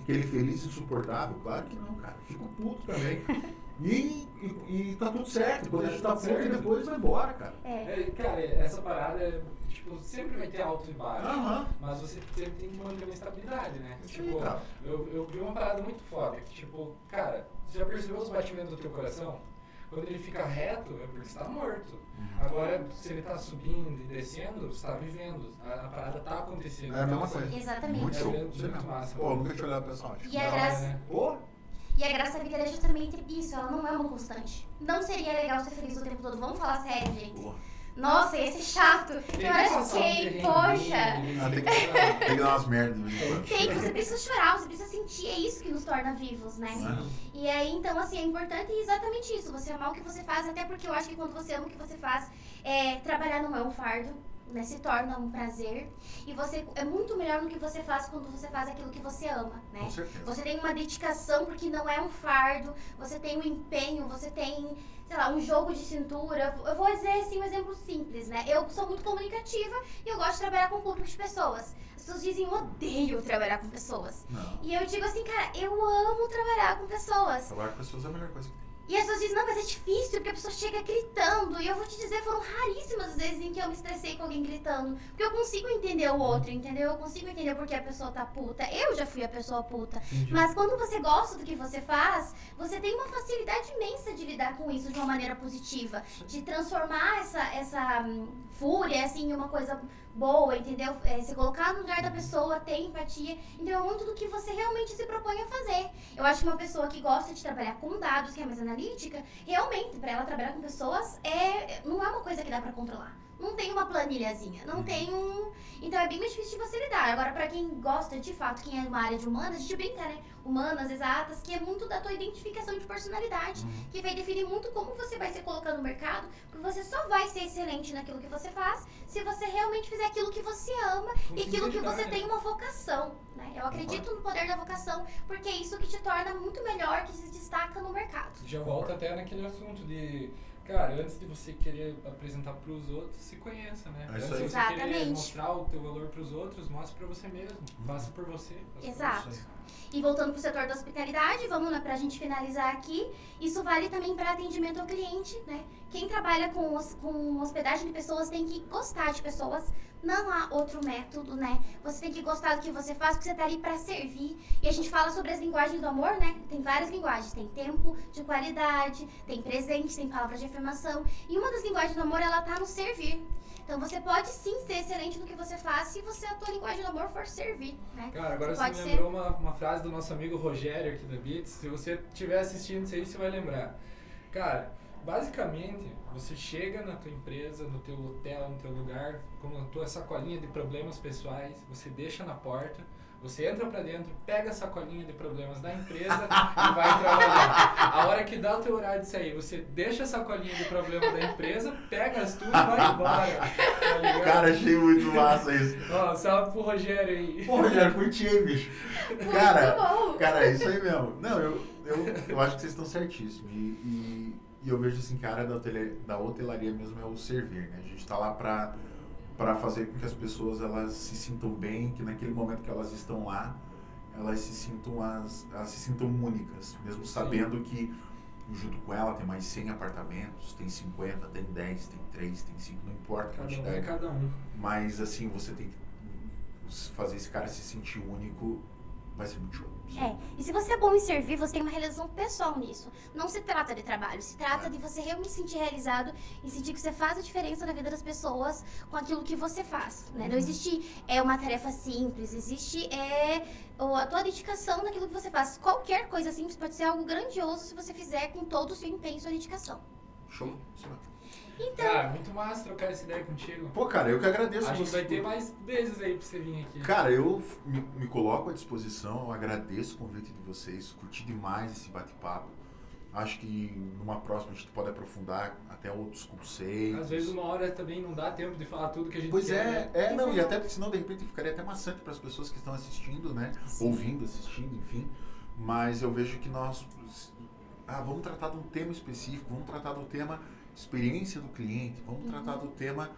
aquele feliz insuportável? Claro que não, cara. Fico puto também. [LAUGHS] E, e, e tá tudo certo. Quando a gente tá puto, depois vai embora, cara. É. É, cara, essa parada, é, tipo, sempre vai ter alto e baixo. Aham. Mas você sempre tem que manter uma estabilidade, né? Isso Tipo, cara. eu, eu vi uma parada muito foda, que tipo, cara, você já percebeu os batimentos do teu coração? Quando ele fica reto, é porque você tá morto. Agora, se ele tá subindo e descendo, você tá vivendo. A, a parada tá acontecendo. É a mesma coisa. Exatamente. Muito show. É muito Isso mesmo. massa. Pô, nunca tinha olhado pra essa ótica. E a graça, né? Pô, e a graça da vida é justamente isso, ela não é uma constante. Não seria legal ser feliz o tempo todo. Vamos falar sério, gente. pô. Nossa, esse é chato. Passar um que, poxa. Ah, tem, que, Tem que dar umas merdas quando. Tem, você precisa chorar, você precisa sentir, é isso que nos torna vivos, né? Sim. E aí, então, assim, é importante exatamente isso, você amar o que você faz, até porque eu acho que quando você ama o que você faz, é, trabalhar não é um fardo, né? Se torna um prazer. E você é muito melhor no que você faz quando você faz aquilo que você ama, né? Com certeza. Você tem uma dedicação porque não é um fardo, você tem um empenho, você tem, sei lá, um jogo de cintura. Eu vou dizer assim um exemplo simples, né? Eu sou muito comunicativa e eu gosto de trabalhar com público de pessoas. As pessoas dizem, eu odeio trabalhar com pessoas. Não. E eu digo assim, cara, eu amo trabalhar com pessoas. Trabalhar com pessoas é a melhor coisa que tem. E as pessoas dizem, não, mas é difícil, porque a pessoa chega gritando. E eu vou te dizer, foram raríssimas as vezes em que eu me estressei com alguém gritando. Porque eu consigo entender o outro, entendeu? Eu consigo entender porque a pessoa tá puta. Eu já fui a pessoa puta. Entendi. Mas quando você gosta do que você faz, você tem uma facilidade imensa de lidar com isso de uma maneira positiva. De transformar essa, essa hum, fúria, assim, em uma coisa boa, entendeu? É, se colocar no lugar da pessoa, ter empatia. Então é muito do que você realmente se propõe a fazer. Eu acho que uma pessoa que gosta de trabalhar com dados, que é mais analítica, realmente, pra ela trabalhar com pessoas, é, não é uma coisa que dá pra controlar. Não tem uma planilhazinha, não tem um. Então é bem mais difícil de você lidar. Agora, pra quem gosta de fato, quem é uma área de humanas, a gente brinca, né? Humanas, exatas, que é muito da tua identificação de personalidade, que vai definir muito como você vai se colocar no mercado, porque você só vai ser excelente naquilo que você faz se você realmente fizer aquilo que você ama Com e aquilo que você tem uma vocação, né? Eu acredito no poder da vocação, porque é isso que te torna muito melhor, que se destaca no mercado. Já volta até naquele assunto de, cara, antes de você querer apresentar pros outros, se conheça, né? É isso antes de você querer Exatamente. mostrar o teu valor pros outros, mostre pra você mesmo. Faça por você. faça por Exato. você. E voltando para o setor da hospitalidade, vamos lá para a gente finalizar aqui. Isso vale também para atendimento ao cliente, né? Quem trabalha com, hos- com hospedagem de pessoas tem que gostar de pessoas. Não há outro método, né? Você tem que gostar do que você faz, porque você tá ali para servir. E a gente fala sobre as linguagens do amor, né? Tem várias linguagens. Tem tempo de qualidade, tem presente, tem palavras de afirmação. E uma das linguagens do amor, ela tá no servir. Então você pode sim ser excelente no que você faz se você a tua linguagem do amor for servir, né? Cara, agora Você você me ser- lembrou uma, uma frase do nosso amigo Rogério aqui da Beats. Se você estiver assistindo isso aí, você vai lembrar. Cara, basicamente, você chega na tua empresa, no teu hotel, no teu lugar, com a tua sacolinha de problemas pessoais, você deixa na porta, você entra pra dentro, pega a sacolinha de problemas da empresa [LAUGHS] e vai trabalhar. A hora que dá o teu horário de sair, você deixa a sacolinha de problema da empresa, pega as tuas e vai embora. Tá ligado? Cara, achei muito massa isso. Ó, salve pro Rogério aí. Pô, Rogério, curti, bicho. Cara, bom! cara, é isso aí mesmo. Não, eu, eu, eu acho que vocês estão certíssimos. E, e, e eu vejo assim que a área da, hotelaria, da hotelaria mesmo é o servir, né? A gente tá lá pra, pra fazer com que as pessoas elas se sintam bem, que naquele momento que elas estão lá, elas se sintam, as, elas se sintam únicas, mesmo Sim. sabendo que junto com ela tem mais 100 apartamentos, tem 50, tem 10, tem 3, tem 5, não importa a Cada um é quantidade. cada um. Mas assim, você tem que fazer esse cara se sentir único, vai ser muito show. É, e se você é bom em servir, você tem uma realização pessoal nisso. Não se trata de trabalho, se trata de você realmente se sentir realizado e sentir que você faz a diferença na vida das pessoas com aquilo que você faz. Né? Não existe é, uma tarefa simples, existe é, a tua dedicação naquilo que você faz. Qualquer coisa simples pode ser algo grandioso se você fizer com todo o seu empenho e sua dedicação. Show? Mesmo. Então, Cara, muito massa trocar essa ideia contigo. Pô, cara, eu que agradeço A gente você vai ter mais vezes aí pra você vir aqui. Cara, eu me, me coloco à disposição, eu agradeço o convite de vocês, curti demais esse bate-papo. Acho que numa próxima a gente pode aprofundar até outros conceitos. Às vezes uma hora também não dá tempo de falar tudo que a gente Pois quer. é, né? é, não, e até porque senão de repente ficaria até maçante para as pessoas que estão assistindo, né? Ouvindo, assistindo, enfim. Mas eu vejo que nós. Ah, vamos tratar de um tema específico, vamos tratar do tema experiência do cliente, vamos tratar do tema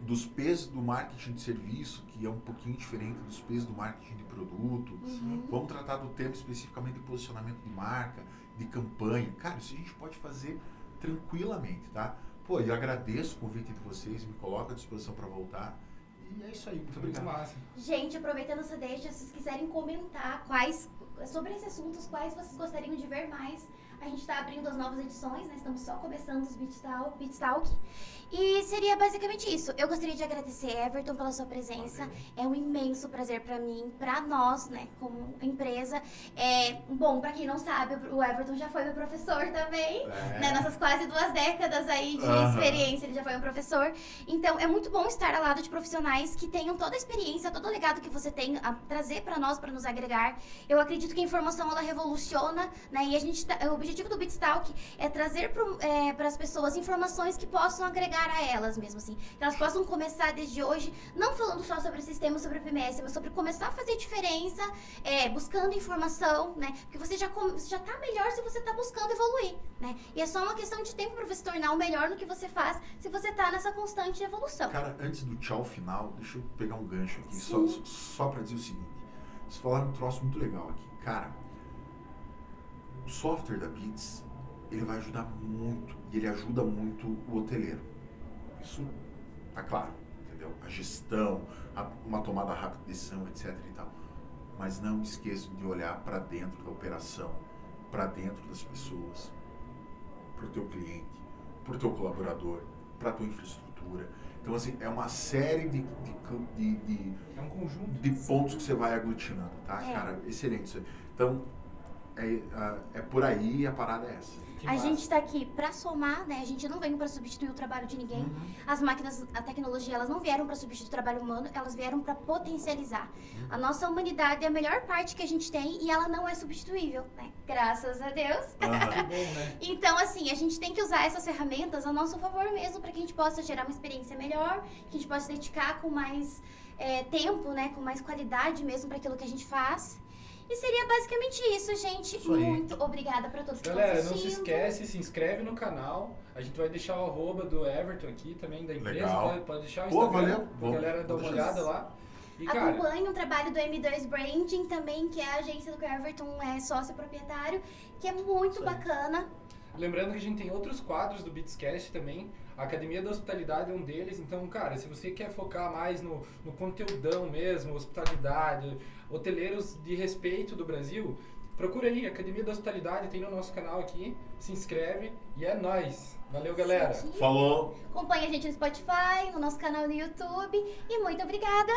dos pesos do marketing de serviço, que é um pouquinho diferente dos pesos do marketing de produto. uhum. Vamos tratar do tema especificamente de posicionamento de marca, de campanha. Cara, isso a gente pode fazer tranquilamente, tá? Pô, eu agradeço o convite de vocês, me coloco à disposição para voltar. E é isso aí, muito Muito obrigado. massa. Gente, aproveitando essa deixa, se vocês quiserem comentar quais sobre esses assuntos, quais vocês gostariam de ver mais, a gente está abrindo as novas edições, né? Estamos só começando os Beatstalk. Beatstalk. E seria basicamente isso. Eu gostaria de agradecer, Everton, pela sua presença. É um imenso prazer pra mim, pra nós, né, como empresa. É, bom, pra quem não sabe, o Everton já foi meu professor também. É. Né, nessas quase duas décadas aí de Aham. experiência, ele já foi um professor. Então, é muito bom estar ao lado de profissionais que tenham toda a experiência, todo o legado que você tem a trazer para nós, para nos agregar. Eu acredito que a informação, ela revoluciona, né? E a gente tá- o objetivo do Bitstalk é trazer para as pessoas informações que possam agregar a elas mesmo, assim. Que elas possam começar desde hoje, não falando só sobre sistema, sobre o PMS, mas sobre começar a fazer diferença, é, buscando informação, né? Porque você já, você já tá melhor se você tá buscando evoluir, né? E é só uma questão de tempo para você se tornar o melhor no que você faz, se você tá nessa constante evolução. Cara, antes do tchau final, deixa eu pegar um gancho aqui, só, Sim. só para dizer o seguinte. Vocês falaram um troço muito legal aqui. Cara, o software da Beats, ele vai ajudar muito, e ele ajuda muito o hoteleiro. Isso tá claro, entendeu? A gestão, a- uma tomada rápida de decisão, etc e tal. Mas não esqueçam de olhar para dentro da operação, para dentro das pessoas, para o teu cliente, para o teu colaborador, para a tua infraestrutura. Então, assim, é uma série de, de, de, de, É um conjunto. de pontos que você vai aglutinando, tá? É. Cara, excelente isso aí. Então, é, ah, é por aí a parada é essa. Que A massa. gente tá aqui pra somar, né? A gente não veio pra substituir o trabalho de ninguém. Uhum. As máquinas, a tecnologia, elas não vieram pra substituir o trabalho humano, elas vieram pra potencializar. A nossa humanidade é a melhor parte que a gente tem e ela não é substituível, né? Graças a Deus. [LAUGHS] Bom, né? Então, assim, a gente tem que usar essas ferramentas a nosso favor mesmo, para que a gente possa gerar uma experiência melhor, que a gente possa se dedicar com mais é, tempo, né? Com mais qualidade mesmo para aquilo que a gente faz. E seria basicamente isso, gente. Isso. Muito obrigada para todos que estão Galera, não se assistindo. esquece, se inscreve no canal. A gente vai deixar o arroba do Everton aqui também, da empresa. Legal. Pode, pode deixar o Pô, Instagram valeu. pra galera dar uma olhada lá. E, cara, Acompanhe o trabalho do M2 Branding também, que é a agência do que o Everton é sócio proprietário, que é muito bacana. lembrando que a gente tem outros quadros do Beatscast também. A Academia da Hospitalidade é um deles. Então, cara, se você quer focar mais no, no conteúdão mesmo, hospitalidade, hoteleiros de respeito do Brasil, procura aí, Academia da Hospitalidade, tem no nosso canal aqui. Se inscreve e é nóis. Valeu, galera. Falou! Acompanhe a gente no Spotify, no nosso canal no YouTube. E muito obrigada.